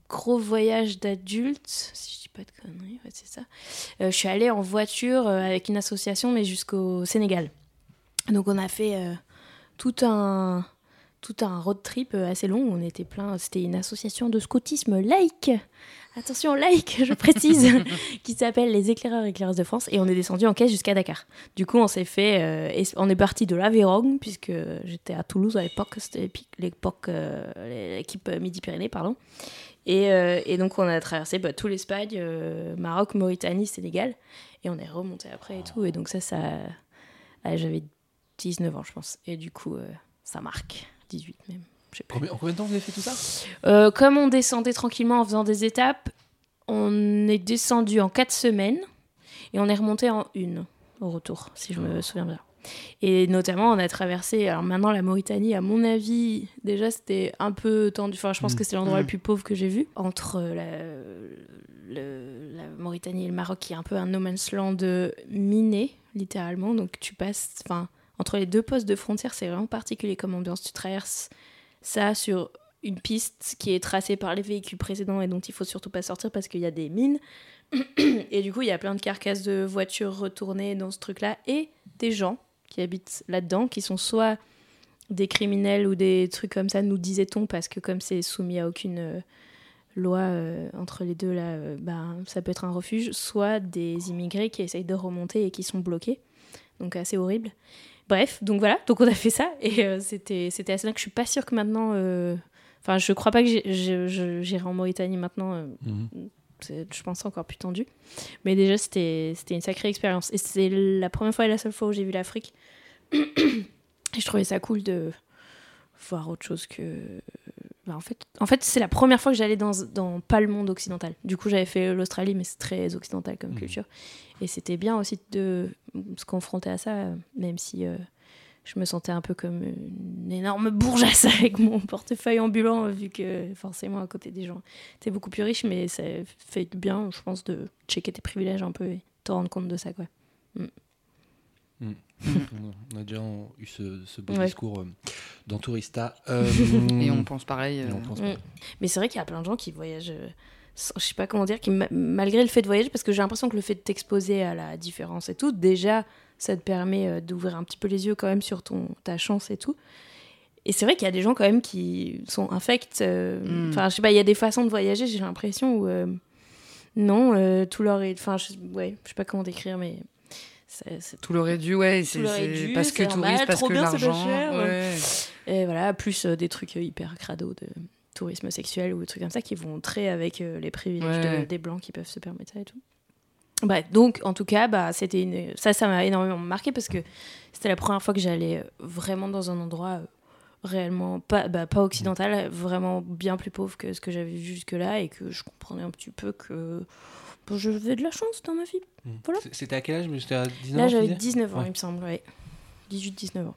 gros voyage d'adulte, si je dis pas de conneries, c'est ça, euh, je suis allée en voiture euh, avec une association, mais jusqu'au Sénégal. Donc, on a fait euh, tout un tout un road trip assez long. On était plein. C'était une association de scoutisme laïque. Attention, laïque, je précise, qui s'appelle les éclaireurs et éclaireuses de France. Et on est descendu en caisse jusqu'à Dakar. Du coup, on s'est fait. euh, on est parti de l'Aveyron, puisque j'étais à Toulouse à l'époque. C'était l'époque. euh, l'équipe Midi-Pyrénées, pardon. Et, euh, et donc, on a traversé bah, tout l'Espagne, euh, Maroc, Mauritanie, Sénégal. Et on est remonté après et tout. Et donc, ça, ça. ah, J'avais 19 ans, je pense. Et du coup, euh, ça marque. 18 même. Combien, en combien de temps vous avez fait tout ça Euh, comme on descendait tranquillement en faisant des étapes, on est descendu en quatre semaines et on est remonté en une au retour, si je me souviens bien. Et notamment, on a traversé. Alors maintenant, la Mauritanie, à mon avis, déjà c'était un peu tendu. Enfin, je pense Mm. que c'est l'endroit Mm. le plus pauvre que j'ai vu. Entre la, le- la Mauritanie et le Maroc, qui est un peu un no man's land miné, littéralement. Donc tu passes. Enfin, entre les deux postes de frontière, c'est vraiment particulier comme ambiance. Tu traverses ça sur une piste qui est tracée par les véhicules précédents et dont il faut surtout pas sortir parce qu'il y a des mines. Et du coup, il y a plein de carcasses de voitures retournées dans ce truc-là et des gens qui habitent là-dedans, qui sont soit des criminels ou des trucs comme ça, nous disait-on, parce que comme c'est soumis à aucune euh, loi euh, entre les deux, là, euh, ben, ça peut être un refuge, soit des immigrés qui essayent de remonter et qui sont bloqués. Donc assez horrible. Bref, donc voilà, donc on a fait ça et euh, c'était c'était assez dingue. Je suis pas sûre que maintenant. euh, Enfin, je crois pas que j'irai en Mauritanie maintenant. euh, c'est- je pense encore plus tendu. Mais déjà, c'était c'était une sacrée expérience. Et c'est la première fois et la seule fois où j'ai vu l'Afrique. et je trouvais ça cool de voir autre chose que. Bah, en fait, en fait c'est la première fois que j'allais dans, dans pas le monde occidental. Du coup, j'avais fait l'Australie, mais c'est très occidental comme Mhm. culture. Et c'était bien aussi de se confronter à ça, même si euh, je me sentais un peu comme une énorme bourgeasse avec mon portefeuille ambulant, vu que forcément à côté des gens, t'es beaucoup plus riche, mais ça fait du bien, je pense, de checker tes privilèges un peu et te rendre compte de ça, quoi. On a déjà eu ce, ce beau Ouais. discours euh, dans Tourista. Euh, Et on pense pareil. euh, on pense Mm. pas. Mais c'est vrai qu'il y a plein de gens qui voyagent, euh, sans- je sais pas comment dire, qui ma- malgré le fait de voyager, parce que j'ai l'impression que le fait de t'exposer à la différence et tout, déjà, ça te permet euh, d'ouvrir un petit peu les yeux quand même sur ton, ta chance et tout. Et c'est vrai qu'il y a des gens quand même qui sont infects. euh, Mm. Enfin, je sais pas, il y a des façons de voyager, j'ai l'impression, où euh, non, euh, tout leur est. Enfin, je, ouais, je sais pas comment décrire, mais. Tout l'aurait dû, ouais. L'aurait c'est dû, parce que normal, touriste, parce trop que l'argent. ouais. Et voilà, plus euh, des trucs euh, hyper crado de tourisme sexuel ou des trucs comme ça qui vont très avec euh, les privilèges de- des blancs qui peuvent se permettre ça et tout. Bref, donc en tout cas, bah, c'était une... ça, ça m'a énormément marqué parce que c'était la première fois que j'allais vraiment dans un endroit réellement pas, bah, pas occidental, vraiment bien plus pauvre que ce que j'avais vu jusque-là et que je comprenais un petit peu que bon, je j'avais de la chance dans ma vie. Mm. Voilà. C'était à quel âge mais C'était à 19 Là, ans, j'avais disais 19 ans, Ouais. il me semble, ouais. 18-19 ans.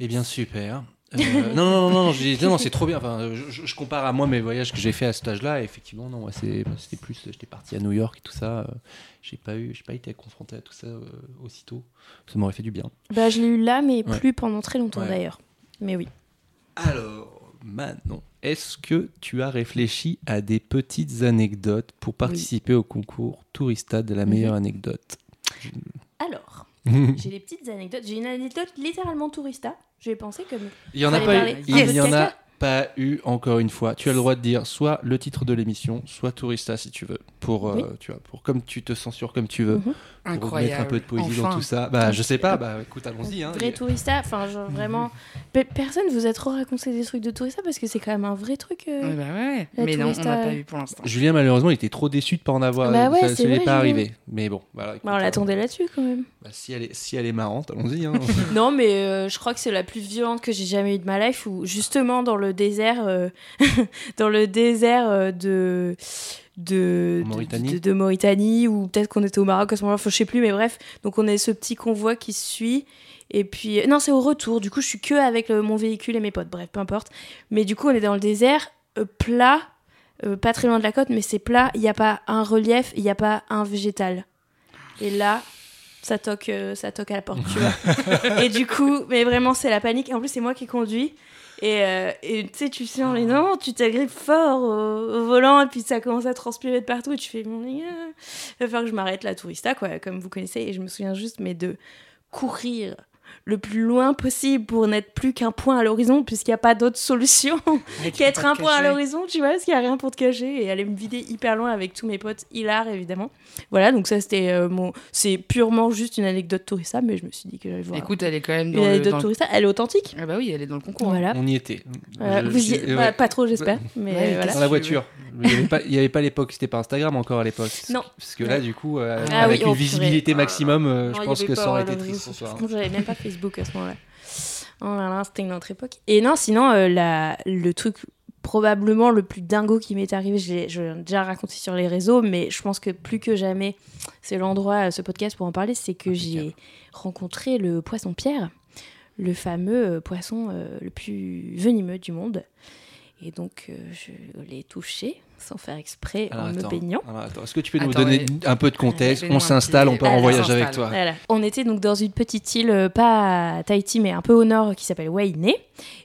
Eh bien, super. Euh, non, non, non, non, non, non, c'est trop bien. Enfin, je, compare à moi mes voyages que j'ai fait à cet âge-là. et Effectivement, non, moi, c'est- moi, c'était plus. J'étais parti à New York et tout ça. euh, j'ai pas eu, j'ai pas été confronté à tout ça euh, aussitôt. Ça m'aurait fait du bien. Bah, je l'ai eu là, mais Ouais. plus pendant très longtemps Ouais. d'ailleurs. Mais oui. Alors, Manon, est-ce que tu as réfléchi à des petites anecdotes pour participer au concours Tourista de la meilleure anecdote? Alors, j'ai des petites anecdotes. J'ai une anecdote littéralement tourista. J'ai pensé comme. Il y en a pas eu. Il y en a pas eu encore une fois. Tu as le droit de dire soit le titre de l'émission, soit Tourista si tu veux. Pour euh, Oui. tu vois, pour comme tu te censures comme tu veux. Mhm. Incroyable. mettre un peu de poésie dans tout ça. Bah je sais pas. Bah écoute, allons-y. Hein. Vrai tourista. Enfin, genre vraiment. Pe- Personne vous a trop raconté des trucs de tourista parce que c'est quand même un vrai truc. euh. Ouais, bah ouais. Mais non, on n'a pas eu pour l'instant. Julien malheureusement il était trop déçu de pas en avoir. Bah ouais, ça c'est ça lui est vrai, pas arrivé. Mais bon, voilà. écoute, Bah, on euh, l'attendait là-dessus quand même. bah, si elle est si elle est marrante, allons-y. Hein. Non, mais euh, je crois que c'est la plus violente que j'ai jamais eue de ma life, où justement dans le désert, euh, dans le désert euh, de de, Mauritanie de, de Mauritanie, ou peut-être qu'on était au Maroc à ce moment-là, je sais plus, mais bref. Donc on est ce petit convoi qui suit. Et puis, non, c'est au retour. Du coup, je suis que avec le- mon véhicule et mes potes. Bref, peu importe. Mais du coup, on est dans le désert, euh, plat, euh, pas très loin de la côte, mais c'est plat. Il n'y a pas un relief, il n'y a pas un végétal. Et là, ça toque, euh, ça toque à la porte, tu vois. et du coup, mais vraiment, c'est la panique. En plus, c'est moi qui conduis. Et euh, et tu sais, tu sens les non, tu t'agrippes fort au, volant, et puis ça commence à transpirer de partout. Et tu fais, gars, il va falloir que je m'arrête la tourista, quoi, comme vous connaissez. Et je me souviens juste, mais de courir le plus loin possible pour n'être plus qu'un point à l'horizon, puisqu'il n'y a pas d'autre solution qu'être un point à l'horizon, tu vois, parce qu'il n'y a rien pour te cacher, et aller me vider hyper loin avec tous mes potes hilar, évidemment. Voilà, donc ça, c'était euh, mon. C'est purement juste une anecdote tourista, mais je me suis dit que j'allais voir. Écoute, elle est quand même une dans le. anecdote dans le- tourista, elle est authentique. Ah bah oui, elle est dans le concours. hein. Voilà. On y était. Euh, Je- vous y- j'ai- bah, ouais. Pas trop, j'espère, mais Ouais, voilà. Dans la voiture. Il n'y avait pas, il y avait pas l'époque, c'était pas Instagram encore à l'époque. Non. Parce que là, du coup, euh, Ah avec oui, oh, une visibilité purée. maximum, je pense que ça aurait été triste ce soir. J'avais même pas Facebook à ce moment-là. Oh là là, c'était une autre époque. Et non, sinon, euh, la, le truc probablement le plus dingo qui m'est arrivé, je l'ai déjà raconté sur les réseaux, mais je pense que plus que jamais, c'est l'endroit, euh, ce podcast pour en parler, c'est que j'ai rencontré le poisson pierre, le fameux euh, poisson euh, le plus venimeux du monde. Et donc, euh, je l'ai touché sans faire exprès Alors, en me attends. baignant. Alors, attends, Est-ce que tu peux nous Attends, donner ouais. un peu de contexte? On s'installe, on part en voyage avec toi. Voilà. On était donc dans une petite île, euh, pas à Tahiti, mais un peu au nord, qui s'appelle Wainé.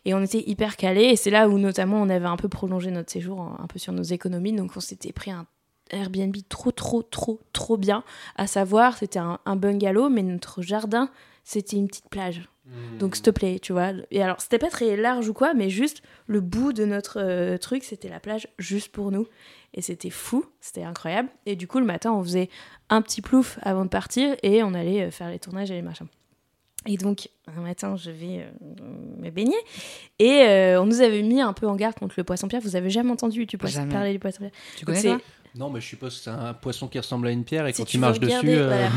Et on était hyper calés. Et c'est là où, notamment, on avait un peu prolongé notre séjour, un un peu sur nos économies. Donc, on s'était pris un Airbnb trop, trop, trop, trop bien. À savoir, c'était un, un bungalow, mais notre jardin, c'était une petite plage. Donc, s'il te plaît, tu vois. Et alors, c'était pas très large ou quoi, mais juste le bout de notre euh, truc, c'était la plage juste pour nous. Et c'était fou, c'était incroyable. Et du coup, le matin, on faisait un petit plouf avant de partir et on allait euh, faire les tournages et les machins. Et donc, un matin, je vais euh, me baigner. Et euh, on nous avait mis un peu en garde contre le poisson-pierre. Vous avez jamais entendu tu poisson- Jamais. parler du poisson-pierre Tu connais Non, mais je suppose que c'est un poisson qui ressemble à une pierre et Si quand tu veux marches dessus. euh, voilà.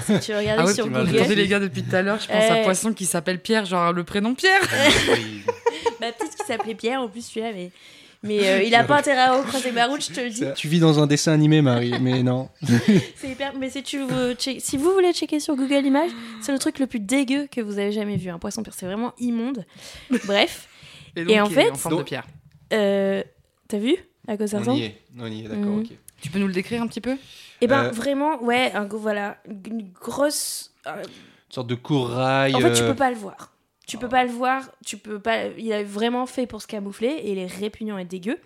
Si tu veux regarder Ah ouais, sur tu Google, Attendez les gars, depuis tout à l'heure, je pense à Euh. un poisson qui s'appelle Pierre, genre le prénom Pierre. oui. bah, peut-être qu'il s'appelait Pierre en plus celui-là, mais, mais euh, il a pas intérêt à croiser ma route, je te le dis. Tu vis dans un dessin animé, Marie, mais non. C'est hyper. Mais si, tu veux check- si vous voulez checker sur Google Images, c'est le truc le plus dégueu que vous avez jamais vu. Un poisson pierre, c'est vraiment immonde. Bref, donc, Et en il fait- en forme de Donc- Pierre. euh, t'as vu à quoi ça On ressemble y est, on y est, d'accord, Mhm. ok. Tu peux nous le décrire un petit peu? Et ben Euh, vraiment, ouais, un, voilà, une grosse. euh, Une sorte de courail. en fait, tu euh, peux pas le voir. Tu peux pas le voir. Tu peux pas. Il est vraiment fait pour se camoufler et il est répugnant et dégueu.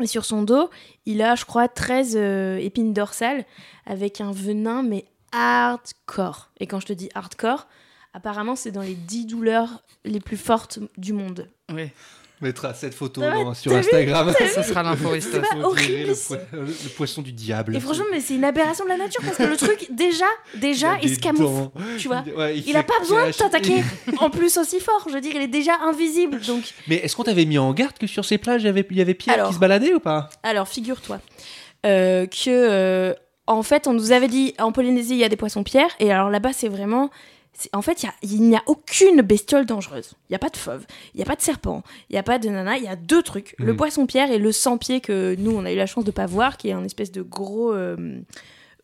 Et sur son dos, il a, je crois, 13 euh, épines dorsales avec un venin, mais hardcore. Et quand je te dis hardcore, apparemment, c'est dans les 10 douleurs les plus fortes du monde. Oui. Mettra cette photo dans- sur Instagram. Ça sera tirer horrible, le, poisson du diable. Et franchement, mais c'est une aberration de la nature parce que le truc, déjà, déjà, il, se camoufle. Tu vois. Ouais, Il a pas besoin de t'attaquer en plus aussi fort. Je veux dire, il est déjà invisible. Donc, Mais est-ce qu'on t'avait mis en garde que sur ces plages, il y avait, il y avait Pierre Alors. qui se baladait ou pas? Alors, figure-toi euh, que, euh, en fait, on nous avait dit en Polynésie, il y a des poissons-pierres. Et alors là-bas, c'est vraiment. En fait, il a- n'y a, aucune bestiole dangereuse. Il n'y a pas de fauve, il n'y a pas de serpent, il n'y a pas de nana. Il y a deux trucs le Mhm. poisson-pierre et le sans-pied que nous, on a eu la chance de pas voir, qui est un espèce de gros euh,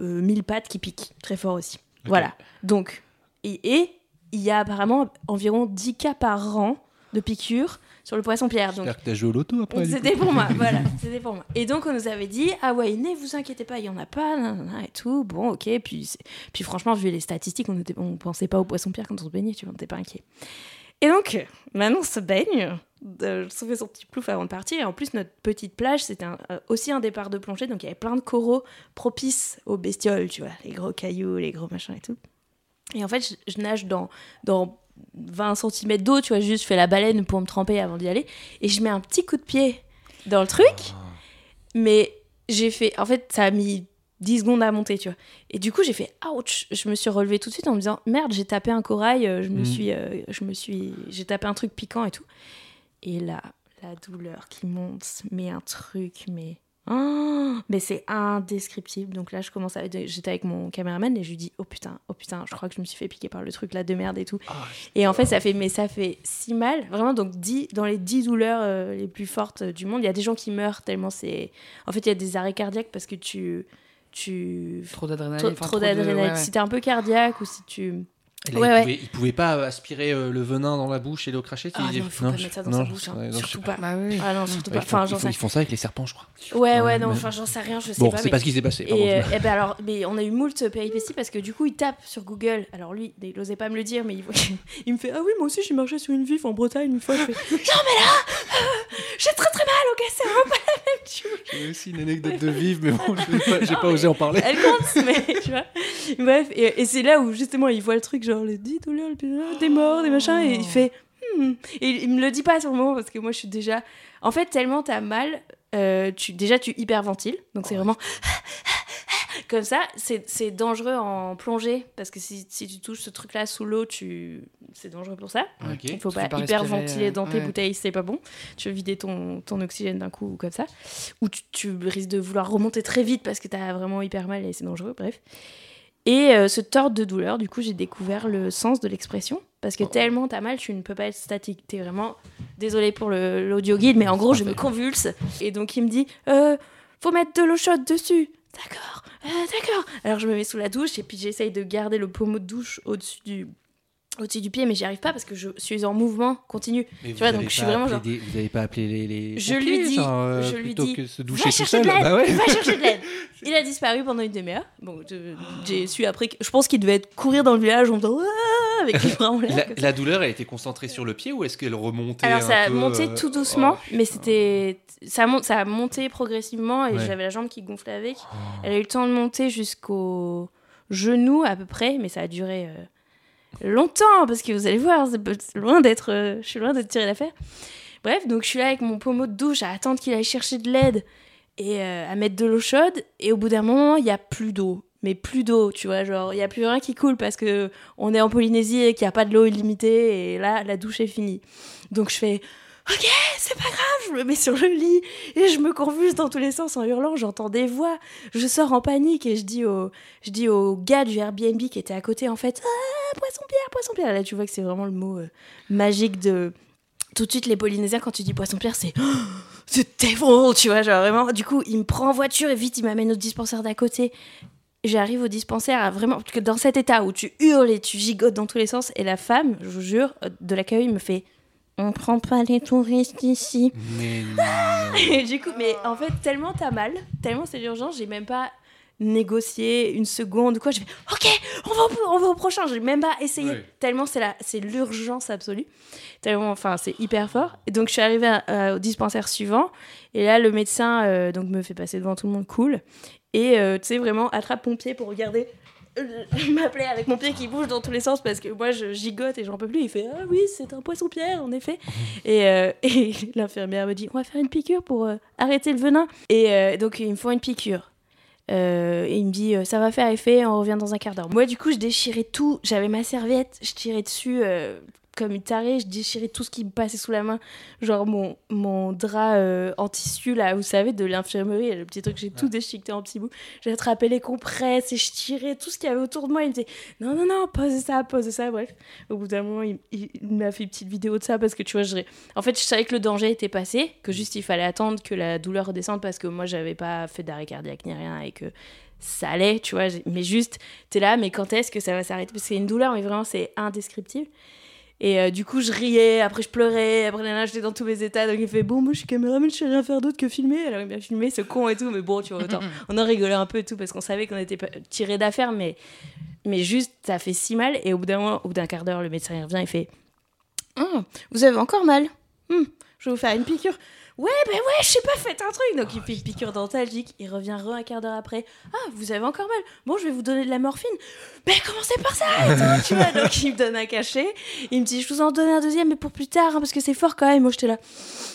euh, mille pattes qui pique très fort aussi. Voilà. Donc, et et il y a apparemment environ 10 cas par an de piqûre sur le poisson-pierre. Donc, J'espère que t'as joué au loto après. c'était pour moi, voilà, c'était pour moi. Et donc on nous avait dit ah ouais, ne vous inquiétez pas, il y en a pas, et tout. Bon, ok. Puis puis franchement, vu les statistiques, on était, on pensait pas au poisson pierre quand on se baignait, tu vois, on était pas inquiet. Et donc maintenant on se baigne, euh, on fait son petit plouf avant de partir. Et en plus notre petite plage, c'était euh, aussi un départ de plongée, donc il y avait plein de coraux propices aux bestioles, tu vois, les gros cailloux, les gros machins et tout. Et en fait, je, je nage dans dans 20 cm d'eau, tu vois, juste je fais la baleine pour me tremper avant d'y aller et je mets un petit coup de pied dans le truc, mais j'ai fait. En fait, ça a mis 10 secondes à monter, tu vois. Et du coup, j'ai fait ouch Je me suis relevée tout de suite en me disant merde, j'ai tapé un corail, euh, je me Mm. suis. euh, je me suis j'ai tapé un truc piquant et tout. Et là, la douleur qui monte, mais un truc, mais. Oh, mais c'est indescriptible. Donc là, je commence à. J'étais avec mon caméraman et je lui dis Oh putain, oh putain, je crois que je me suis fait piquer par le truc là de merde et tout. Et en fait, ça fait, mais ça fait si mal. Vraiment, donc 10, dans les 10 douleurs euh, les plus fortes euh, du monde, il y a des gens qui meurent tellement c'est. En fait, il y a des arrêts cardiaques parce que tu. tu... Trop d'adrénaline. Trop, de- d'adrénaline. ouais, ouais. Si t'es un peu cardiaque ou si tu. Là, Ouais, il, ouais. Pouvait, il pouvait pas aspirer euh, le venin dans la bouche et le cracher. Ah il- non, faut pas mettre ça dans non, sa bouche, hein. non, surtout pas. pas. Bah oui. Ah non, surtout Ouais, pas. font, Enfin, ils font- sais. ils font ça avec les serpents, je crois. Ouais, ouais, non, enfin, j'en sais rien, je sais Bon, pas. c'est mais- pas ce qui s'est passé. pardon. Et, euh, ben alors, mais on a eu moult péripéties parce que du coup, il tape sur Google. Alors lui, il n'osait pas me le dire, mais il, il me fait Ah oui, moi aussi, j'ai marché sur une vif en Bretagne une fois. Je fais Non, mais là, euh, j'ai très très mal, ok, c'est vraiment pas la même chose. J'ai aussi une anecdote de vive, mais bon, j'ai pas, osé en parler. Elle compte, mais tu vois. Bref, et, et c'est là où justement il voit le truc, genre les 10 douleurs, des morts, des machins, et il fait Hmm. Et il me le dit pas sur le moment parce que moi je suis déjà. En fait, tellement t'as mal, euh, tu, déjà tu hyperventiles, donc c'est vraiment. Comme ça, c'est c'est dangereux en plongée parce que si, si tu touches ce truc-là sous l'eau, tu c'est dangereux pour ça. Ok. Il faut Tu pas peux pas hyper respirer, ventiler euh, dans tes ouais. bouteilles, c'est pas bon. Tu veux vider ton, ton oxygène d'un coup ou comme ça. Ou tu, tu risques de vouloir remonter très vite parce que t'as vraiment hyper mal et c'est dangereux, bref. Et euh, ce tort de douleur, du coup, j'ai découvert le sens de l'expression. Parce que tellement t'as mal, tu ne peux pas être statique. T'es vraiment. Désolée pour l'audio guide, mais en gros, je me convulse. Et donc, il me dit euh, Faut mettre de l'eau chaude dessus. D'accord, euh, d'accord. Alors, je me mets sous la douche et puis j'essaye de garder le pommeau de douche au-dessus du, au-dessus du pied, mais j'y arrive pas parce que je suis en mouvement continu. Mais Tu vois, donc je suis vraiment genre- des- Vous avez pas appelé les. les Je pompiers, lui dis, genre, euh, je lui dis, que se doucher va tout chercher seul. de l'aide, Bah ouais. va chercher de l'aide. Il a disparu pendant une demi-heure. Bon, j'ai su après. Je pense qu'il devait être courir dans le village en faisant avec les bras en l'air. La, douleur, elle était concentrée sur le pied ou est-ce qu'elle remontait Alors un ça a peu, monté euh, tout doucement, oh, mais c'était ça monte, ça a monté progressivement et Ouais. j'avais la jambe qui gonflait avec. Elle a eu le temps de monter jusqu'au genou à peu près, mais ça a duré euh, longtemps parce que vous allez voir, c'est loin d'être, euh, je suis loin d'être tiré d'affaire. Bref, donc je suis là avec mon pommeau de douche à attendre qu'il aille chercher de l'aide et euh, à mettre de l'eau chaude et au bout d'un moment il y a plus d'eau. Mais plus d'eau, tu vois, genre, il y a plus rien qui coule parce que on est en Polynésie et qu'il n'y a pas de l'eau illimitée et là, la douche est finie. Donc je fais, ok, c'est pas grave, je me mets sur le lit et je me convulse dans tous les sens en hurlant, j'entends des voix, je sors en panique et je dis au, je dis au gars du Airbnb qui était à côté en fait, ah, poisson-pierre, poisson-pierre. Là tu vois que c'est vraiment le mot euh, magique de... Tout de suite les Polynésiens quand tu dis poisson-pierre c'est... Oh, c'est devil, tu vois, genre vraiment. Du coup, il me prend en voiture et vite il m'amène au dispensaire d'à côté. J'arrive au dispensaire à vraiment que dans cet état où tu hurles et tu gigotes dans tous les sens et la femme, je vous jure, de l'accueil me fait on prend pas les touristes ici. Mais non. Et du coup, mais en fait, tellement t'as mal, tellement c'est l'urgence, j'ai même pas négocié une seconde ou quoi. Je fais OK, on va au, on va au prochain. J'ai même pas essayé. Tellement c'est la, c'est l'urgence absolue. Tellement, enfin, c'est hyper fort. Et donc je suis arrivée à- à- au dispensaire suivant. Et là, le médecin euh, donc me fait passer devant tout le monde cool. Et euh, tu sais vraiment attrape mon pied pour regarder. Euh, m'appelait avec mon pied qui bouge dans tous les sens parce que moi je gigote et j'en peux plus. Il fait Ah oui, c'est un poisson-pierre en effet. Et, euh, et l'infirmière me dit On va faire une piqûre pour euh, arrêter le venin. Et euh, donc ils me font une piqûre. Et il me dit Ça va faire effet, on revient dans un quart d'heure. Moi du coup je déchirais tout. J'avais ma serviette, je tirais dessus. Euh, comme une tarée, je déchirais tout ce qui me passait sous la main. Genre mon, mon drap euh, en tissu, là, vous savez, de l'infirmerie, le petit truc, j'ai tout déchiqueté en petits bouts. J'ai attrapé les compresses et je tirais tout ce qu'il y avait autour de moi. Il me disait non, non, non, pose ça, pose ça, bref. Au bout d'un moment, il, il- il m'a fait une petite vidéo de ça parce que tu vois, je... en fait, je savais que le danger était passé, que juste il fallait attendre que la douleur redescende parce que moi, j'avais pas fait d'arrêt cardiaque ni rien et que ça allait, tu vois. Mais juste, t'es là, mais quand est-ce que ça va s'arrêter? Parce que c'est une douleur, mais vraiment, c'est indescriptible. Et euh, du coup, je riais, après je pleurais, après là, j'étais dans tous mes états. Donc il fait Bon, moi je suis caméraman, je sais rien faire d'autre que filmer. Alors il m'a filmé, ce con et tout. Mais bon, tu vois, autant. on en rigolait un peu et tout parce qu'on savait qu'on était tiré d'affaire. Mais, mais juste, ça fait si mal. Et au bout d'un moment, au bout d'un quart d'heure, le médecin il revient et fait Hum, Vous avez encore mal Hum, Je vais vous faire une piqûre. Ouais, ben ouais, je sais pas, faites un truc. Donc il fait une piqûre dentalgique, il revient re un quart d'heure après. Ah, vous avez encore mal. Bon, je vais vous donner de la morphine. Mais commencez par ça tu vois. Donc il me donne un cachet. Il me dit, je vous en donne un deuxième, mais pour plus tard, hein, parce que c'est fort quand même. Moi, j'étais là.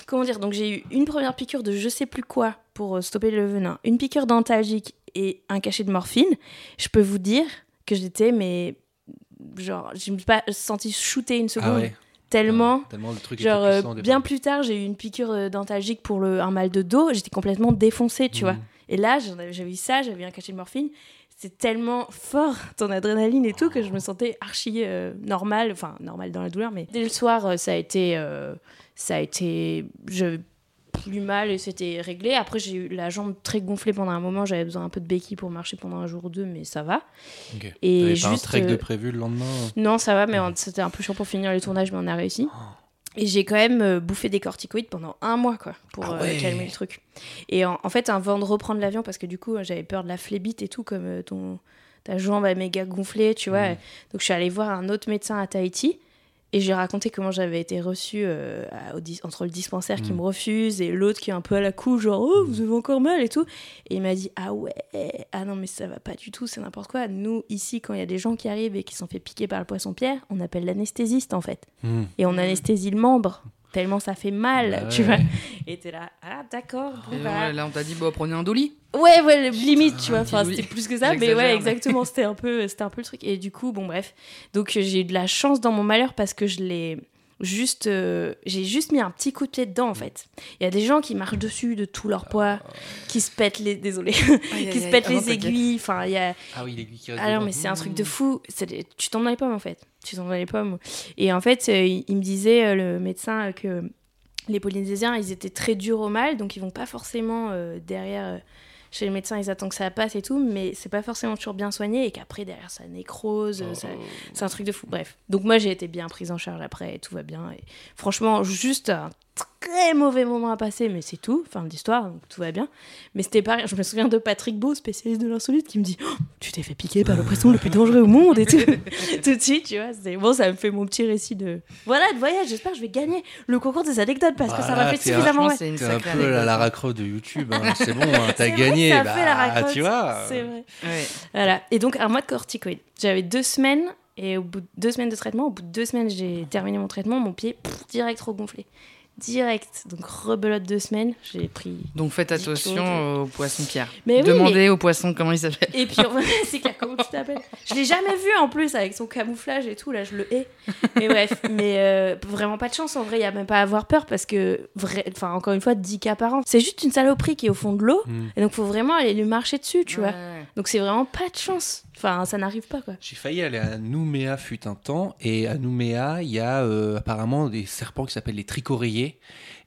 Comment dire? Donc j'ai eu une première piqûre de je sais plus quoi pour euh, stopper le venin, une piqûre dentalgique et un cachet de morphine. Je peux vous dire que j'étais, mais genre, je me suis pas sentie shooter une seconde. Ah ouais. Tellement. Ouais, tellement le truc Genre, était euh, puissant au bien plus tard, j'ai eu une piqûre euh, dentalgique pour le, un mal de dos. J'étais complètement défoncée, tu vois. Et là, j'avais eu ça, j'avais eu un cachet de morphine. C'est tellement fort, ton adrénaline et tout, que je me sentais archi euh, normale. Enfin, normale dans la douleur, mais dès le soir, euh, ça a été. euh, ça a été. Je plus mal et c'était réglé. Après, j'ai eu la jambe très gonflée pendant un moment. J'avais besoin un peu de béquille pour marcher pendant un jour ou deux, mais ça va. Et T'avais juste. pas un trek de euh, prévu le lendemain non, ça va, mais on- c'était un peu chiant pour finir les tournages, mais on a réussi. Et j'ai quand même euh, bouffé des corticoïdes pendant un mois, quoi, pour Ah euh, calmer le truc. Et en, en fait, avant de reprendre l'avion, parce que du coup, j'avais peur de la phlébite et tout, comme ton, ta jambe est méga gonflée, tu vois. Mhm. Donc, je suis allée voir un autre médecin à Tahiti. Et j'ai raconté comment j'avais été reçue euh, à- au dis- entre le dispensaire qui Mhm. me refuse et l'autre qui est un peu à la couche, genre oh vous avez encore mal et tout. Et il m'a dit ah ouais, ah non mais ça va pas du tout, c'est n'importe quoi. Nous ici quand il y a des gens qui arrivent et qui sont fait piquer par le poisson pierre, on appelle l'anesthésiste en fait Hmm. et on anesthésie le membre tellement ça fait mal, Bah tu vois. Et t'es là ah d'accord. bon, bah. ouais, là, on t'a dit, bon, prenez un dolly. Ouais, ouais, limite, tu vois. Enfin, c'était plus que ça, mais ouais, exactement. C'était un peu, c'était un peu le truc. Et du coup, bon, bref. Donc, j'ai eu de la chance dans mon malheur parce que je l'ai juste, euh, j'ai juste mis un petit coup de pied dedans, en fait. Il y a des gens qui marchent dessus de tout leur poids, qui se pètent les, désolé, qui se pètent Ah les aiguilles. Enfin, il y a, Ah oui, l'aiguille qui ah non, mais c'est un truc de fou. C'est des- Tu tombes dans les pommes, en fait. Tu tombes dans les pommes. Et en fait, euh, il, me disait, euh, le médecin, euh, que les Polynésiens, ils étaient très durs au mal, donc ils vont pas forcément euh, derrière. chez le médecin, ils attendent que ça passe et tout, mais c'est pas forcément toujours bien soigné et qu'après, derrière, ça nécrose. ça- C'est un truc de fou. Bref. Donc, moi, j'ai été bien prise en charge après et tout va bien. Et franchement, juste un très mauvais moment à passer, mais c'est tout. Fin de l'histoire, donc tout va bien. Mais c'était pareil. Je me souviens de Patrick Beau, spécialiste de l'insolite, qui me dit Oh, Tu t'es fait piquer par le poisson le plus dangereux au monde et tout. tout de suite, tu vois. c'est- Bon, ça me fait mon petit récit de. Voilà, de voyage. J'espère que je vais gagner le concours des anecdotes parce que ça m'a fait un- suffisamment. Mal. c'est un peu la. Lara Croft de YouTube, hein. c'est bon, hein, t'as vrai, gagné, bah, fait la raconte. tu vois. C'est vrai. Ouais. Voilà. Et donc, un mois de corticoïdes. J'avais deux semaines, et au bout de deux semaines de traitement, au bout de deux semaines, j'ai terminé mon traitement, mon pied, pff, direct regonflé. Direct. Donc, rebelote deux semaines, j'ai pris. Donc faites attention aux poissons pierre. Mais oui, Demandez aux poissons comment ils s'appellent. Et puis, c'est clair, comment tu t'appelles? Je l'ai jamais vu en plus avec son camouflage et tout, là, je le hais. Mais bref, mais euh, vraiment pas de chance en vrai, il y a même pas à avoir peur parce que, vrai, enfin, encore une fois, 10 cas par an. C'est juste une saloperie qui est au fond de l'eau, Hmm. et donc faut vraiment aller lui marcher dessus, tu vois. Donc c'est vraiment pas de chance. Enfin, ça n'arrive pas quoi. J'ai failli aller à Nouméa fut un temps, et à Nouméa, il y a euh, apparemment des serpents qui s'appellent les tricoréiers.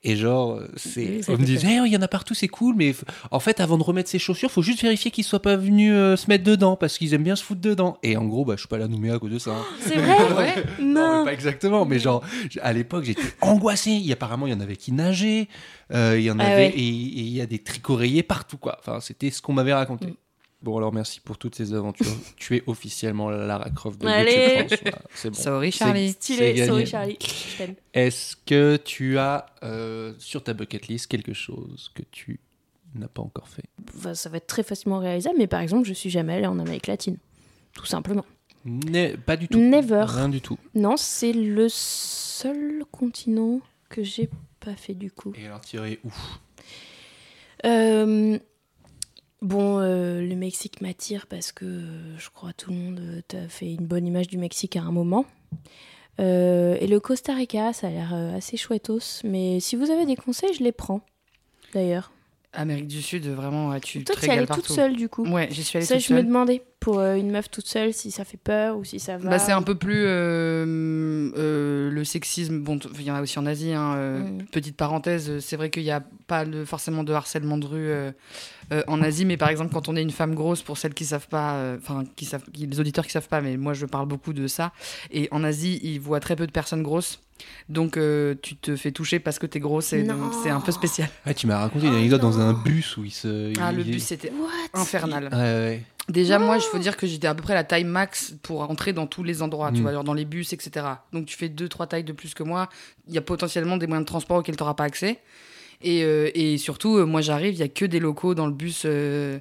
Et genre, euh, c'est, Oui, on me disait, Eh, il y en a partout, c'est cool, mais en fait, avant de remettre ses chaussures, faut juste vérifier qu'ils soient pas venus euh, se mettre dedans, parce qu'ils aiment bien se foutre dedans. Et en gros, bah, je suis pas allé à Nouméa à cause de ça. hein. C'est vrai Ouais. Non, pas exactement, mais genre, à l'époque, j'étais angoissé. Il y a- apparemment, il y en avait qui nageaient, euh, il y en Ah avait, ouais. et et il y a des tricoréiers partout, quoi. Enfin, c'était ce qu'on m'avait raconté. Mm. Bon, alors merci pour toutes ces aventures. tu es officiellement la Lara Croft de Allez. YouTube France. Voilà, c'est bon. Sorry, C'est- Charlie. c'est Stylé, sorry Charlie. Est-ce que tu as euh, sur ta bucket list quelque chose que tu n'as pas encore fait? Enfin, ça va être très facilement réalisable, mais par exemple, je suis jamais allée en Amérique latine. Tout simplement. Ne- Pas du tout. Never. Rien du tout. Non, c'est le seul continent que j'ai pas fait du coup. Et alors, tirer où Euh, bon, euh, le Mexique m'attire parce que euh, je crois tout le monde euh, t'a fait une bonne image du Mexique à un moment. Euh, et le Costa Rica, ça a l'air assez chouettos. Mais si vous avez des conseils, je les prends. D'ailleurs. Amérique du Sud, vraiment, tu Toi, te tu allais régales toute partout. seule du coup. Ouais, j'y suis allée Ça, toute je me demandais. Pour euh, une meuf toute seule si ça fait peur ou si ça va Bah, c'est un peu plus euh, euh, le sexisme. Bon, il y en a aussi en Asie. hein, euh, Mm. Petite parenthèse, c'est vrai qu'il n'y a pas de- forcément de harcèlement de rue en Asie, mais par exemple, quand on est une femme grosse, pour celles qui savent pas, enfin, qui savent, qui- les auditeurs qui savent pas, mais moi je parle beaucoup de ça. Et en Asie, ils voient très peu de personnes grosses. Donc euh, tu te fais toucher parce que t'es grosse et donc c'est un peu spécial. Ah, tu m'as raconté une anecdote dans un bus où il se. Ah, le il- bus c'était What? infernal. Ouais, ouais. Déjà, moi, il faut dire que j'étais à peu près la taille max pour entrer dans tous les endroits, tu Mm. vois, genre dans les bus, etc. Donc, tu fais deux, trois tailles de plus que moi. Il y a potentiellement des moyens de transport auxquels tu n'auras pas accès. Et, euh, et surtout, euh, moi, j'arrive, il y a que des locaux dans le bus. euh,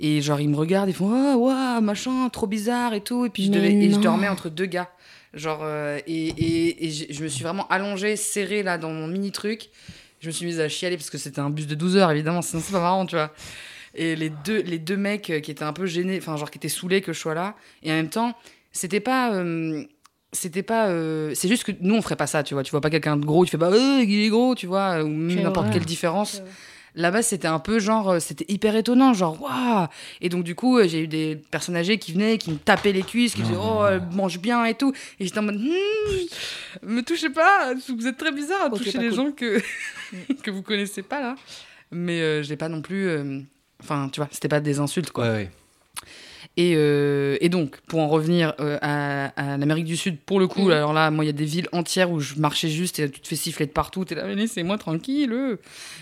et genre, ils me regardent, ils font Ah, waouh, machin, trop bizarre et tout. Et puis, je, Mais devais, et je non. remets entre deux gars. Genre, euh, et, et, je me suis vraiment allongée, serrée là dans mon mini truc. Je me suis mise à chialer parce que c'était un bus de 12 heures, évidemment, sinon c'est pas marrant, tu vois. Et les deux, les deux mecs euh, qui étaient un peu gênés, enfin, genre qui étaient saoulés que je sois là. Et en même temps, c'était pas. euh, c'était pas. euh, c'est juste que nous, on ferait pas ça, tu vois. Tu vois pas quelqu'un de gros, tu fais pas, euh, il est gros, tu vois, ou n'importe quelle différence. Là-bas, c'était un peu genre, euh, c'était hyper étonnant, genre, waouh! Et donc, du coup, euh, j'ai eu des personnes âgées qui venaient, qui me tapaient les cuisses, qui me disaient, oh, elle mange bien et tout. Et j'étais en mode, Hmm, me touchez pas, vous êtes très bizarre à toucher les cool. gens que, que vous connaissez pas, là. Mais euh, je l'ai pas non plus. euh, Enfin, tu vois, c'était pas des insultes, quoi. Ouais, ouais. Et, euh, et donc, pour en revenir euh, à, à l'Amérique du Sud, pour le coup, Mhm. alors là, moi, il y a des villes entières où je marchais juste et tu te fais siffler de partout. T'es là, mais laissez-moi tranquille.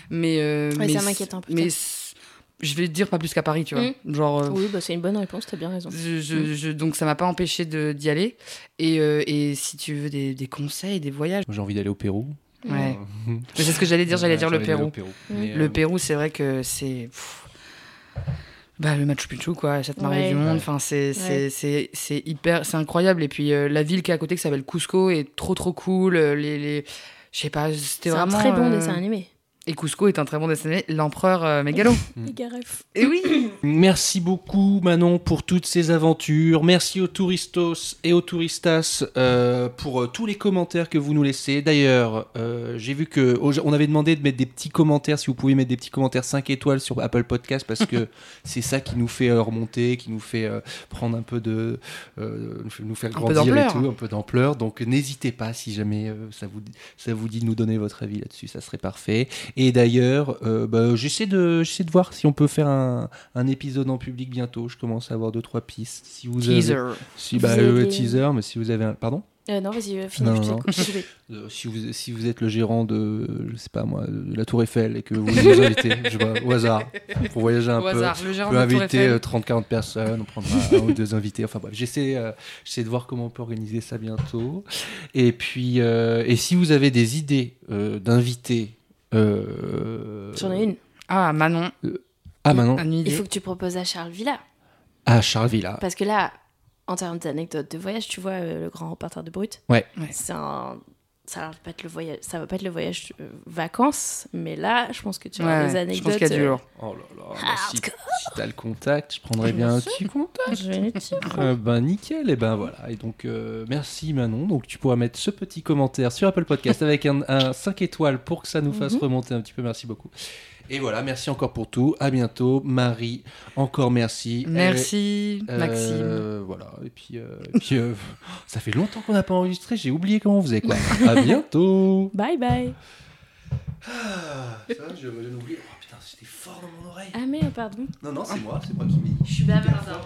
Mais, euh, Ouais, mais ça m'inquiète un peu, Mais je vais te dire pas plus qu'à Paris, tu vois. Genre, euh, Oui, bah, c'est une bonne réponse, t'as bien raison. je- je- je- donc ça m'a pas empêché d'y aller. Et, euh, et si tu veux des, des conseils, des voyages. Moi, J'ai envie d'aller au Pérou. Ouais. C'est ce que j'allais dire, j'allais dire le Pérou. Le euh, Pérou, c'est vrai que c'est. Bah, le Machu Picchu, quoi, cette marée Ouais. du monde, Ouais. enfin, c'est c'est- Ouais. c'est- c'est hyper. C'est incroyable. Et puis, euh, la ville qui est à côté, qui s'appelle Cusco, est trop, trop cool. Euh, Les. les... Je sais pas, c'était C'est un vraiment. très bon euh, dessin animé. Et Cusco est un très bon dessin animé, l'empereur euh, mégalo. Mm. Et oui Merci beaucoup Manon pour toutes ces aventures. Merci aux touristos et aux touristas euh, pour euh, tous les commentaires que vous nous laissez. D'ailleurs, euh, j'ai vu que on avait demandé de mettre des petits commentaires, si vous pouvez mettre des petits commentaires 5 étoiles sur Apple Podcast parce que c'est ça qui nous fait remonter, qui nous fait euh, prendre un peu de euh, nous faire grandir et tout, un peu d'ampleur. Donc n'hésitez pas si jamais euh, ça vous ça vous dit de nous donner votre avis là-dessus, ça serait parfait. Et d'ailleurs, euh, bah, j'essaie de, j'essaie de voir si on peut faire un, un épisode en public bientôt. Je commence à avoir deux trois pistes. Si vous Teaser. avez, si Vous bah, avez le des- teaser, mais si vous avez un, pardon, Euh, non, vas-y, euh, finis, Non, non. Euh, si vous si vous êtes le gérant de, je sais pas moi, de la Tour Eiffel et que vous nous invitez, je pas, au hasard, pour voyager un Au peu. hasard, le On gérant peut inviter Eiffel. euh, 30-40 personnes, on prendra un ou deux invités. Enfin bref, j'essaie, euh, j'essaie de voir comment on peut organiser ça bientôt. Et puis, euh, et si vous avez des idées euh, d'invités. Euh, J'en ai une. Ah, Manon, Ah, maintenant, une Il faut que tu proposes à Charles Villa. à Charles Villa. Parce que là, en termes d'anecdotes de voyage, tu vois euh, le grand reporter de Brut. Ouais. Ouais. C'est un. Ça va pas être le voyage, ça va pas être le voyage euh, vacances, mais là, je pense que tu Ouais, auras des ouais, anecdotes. je pense qu'il y a du euh, lourd. Oh là là, bah, si, Hardcore. si t'as le contact, je prendrais bien un petit contact. je vais. Euh, ben nickel, et ben voilà. Et donc euh, merci Manon. Donc tu pourras mettre ce petit commentaire sur Apple Podcast avec un, un 5 étoiles pour que ça nous fasse Mhm. remonter un petit peu. Merci beaucoup. Et voilà, merci encore pour tout. À bientôt, Marie. Encore merci. Merci, Euh, Maxime. Voilà. Et puis, euh, et puis euh, ça fait longtemps qu'on n'a pas enregistré. J'ai oublié comment on faisait quoi. à bientôt. Bye bye. Ah, ça, je, je n'oublie. Oh putain, c'était fort dans mon oreille. Ah, merde, pardon. Non, non, c'est moi, c'est moi qui m'ai Je suis bavarde.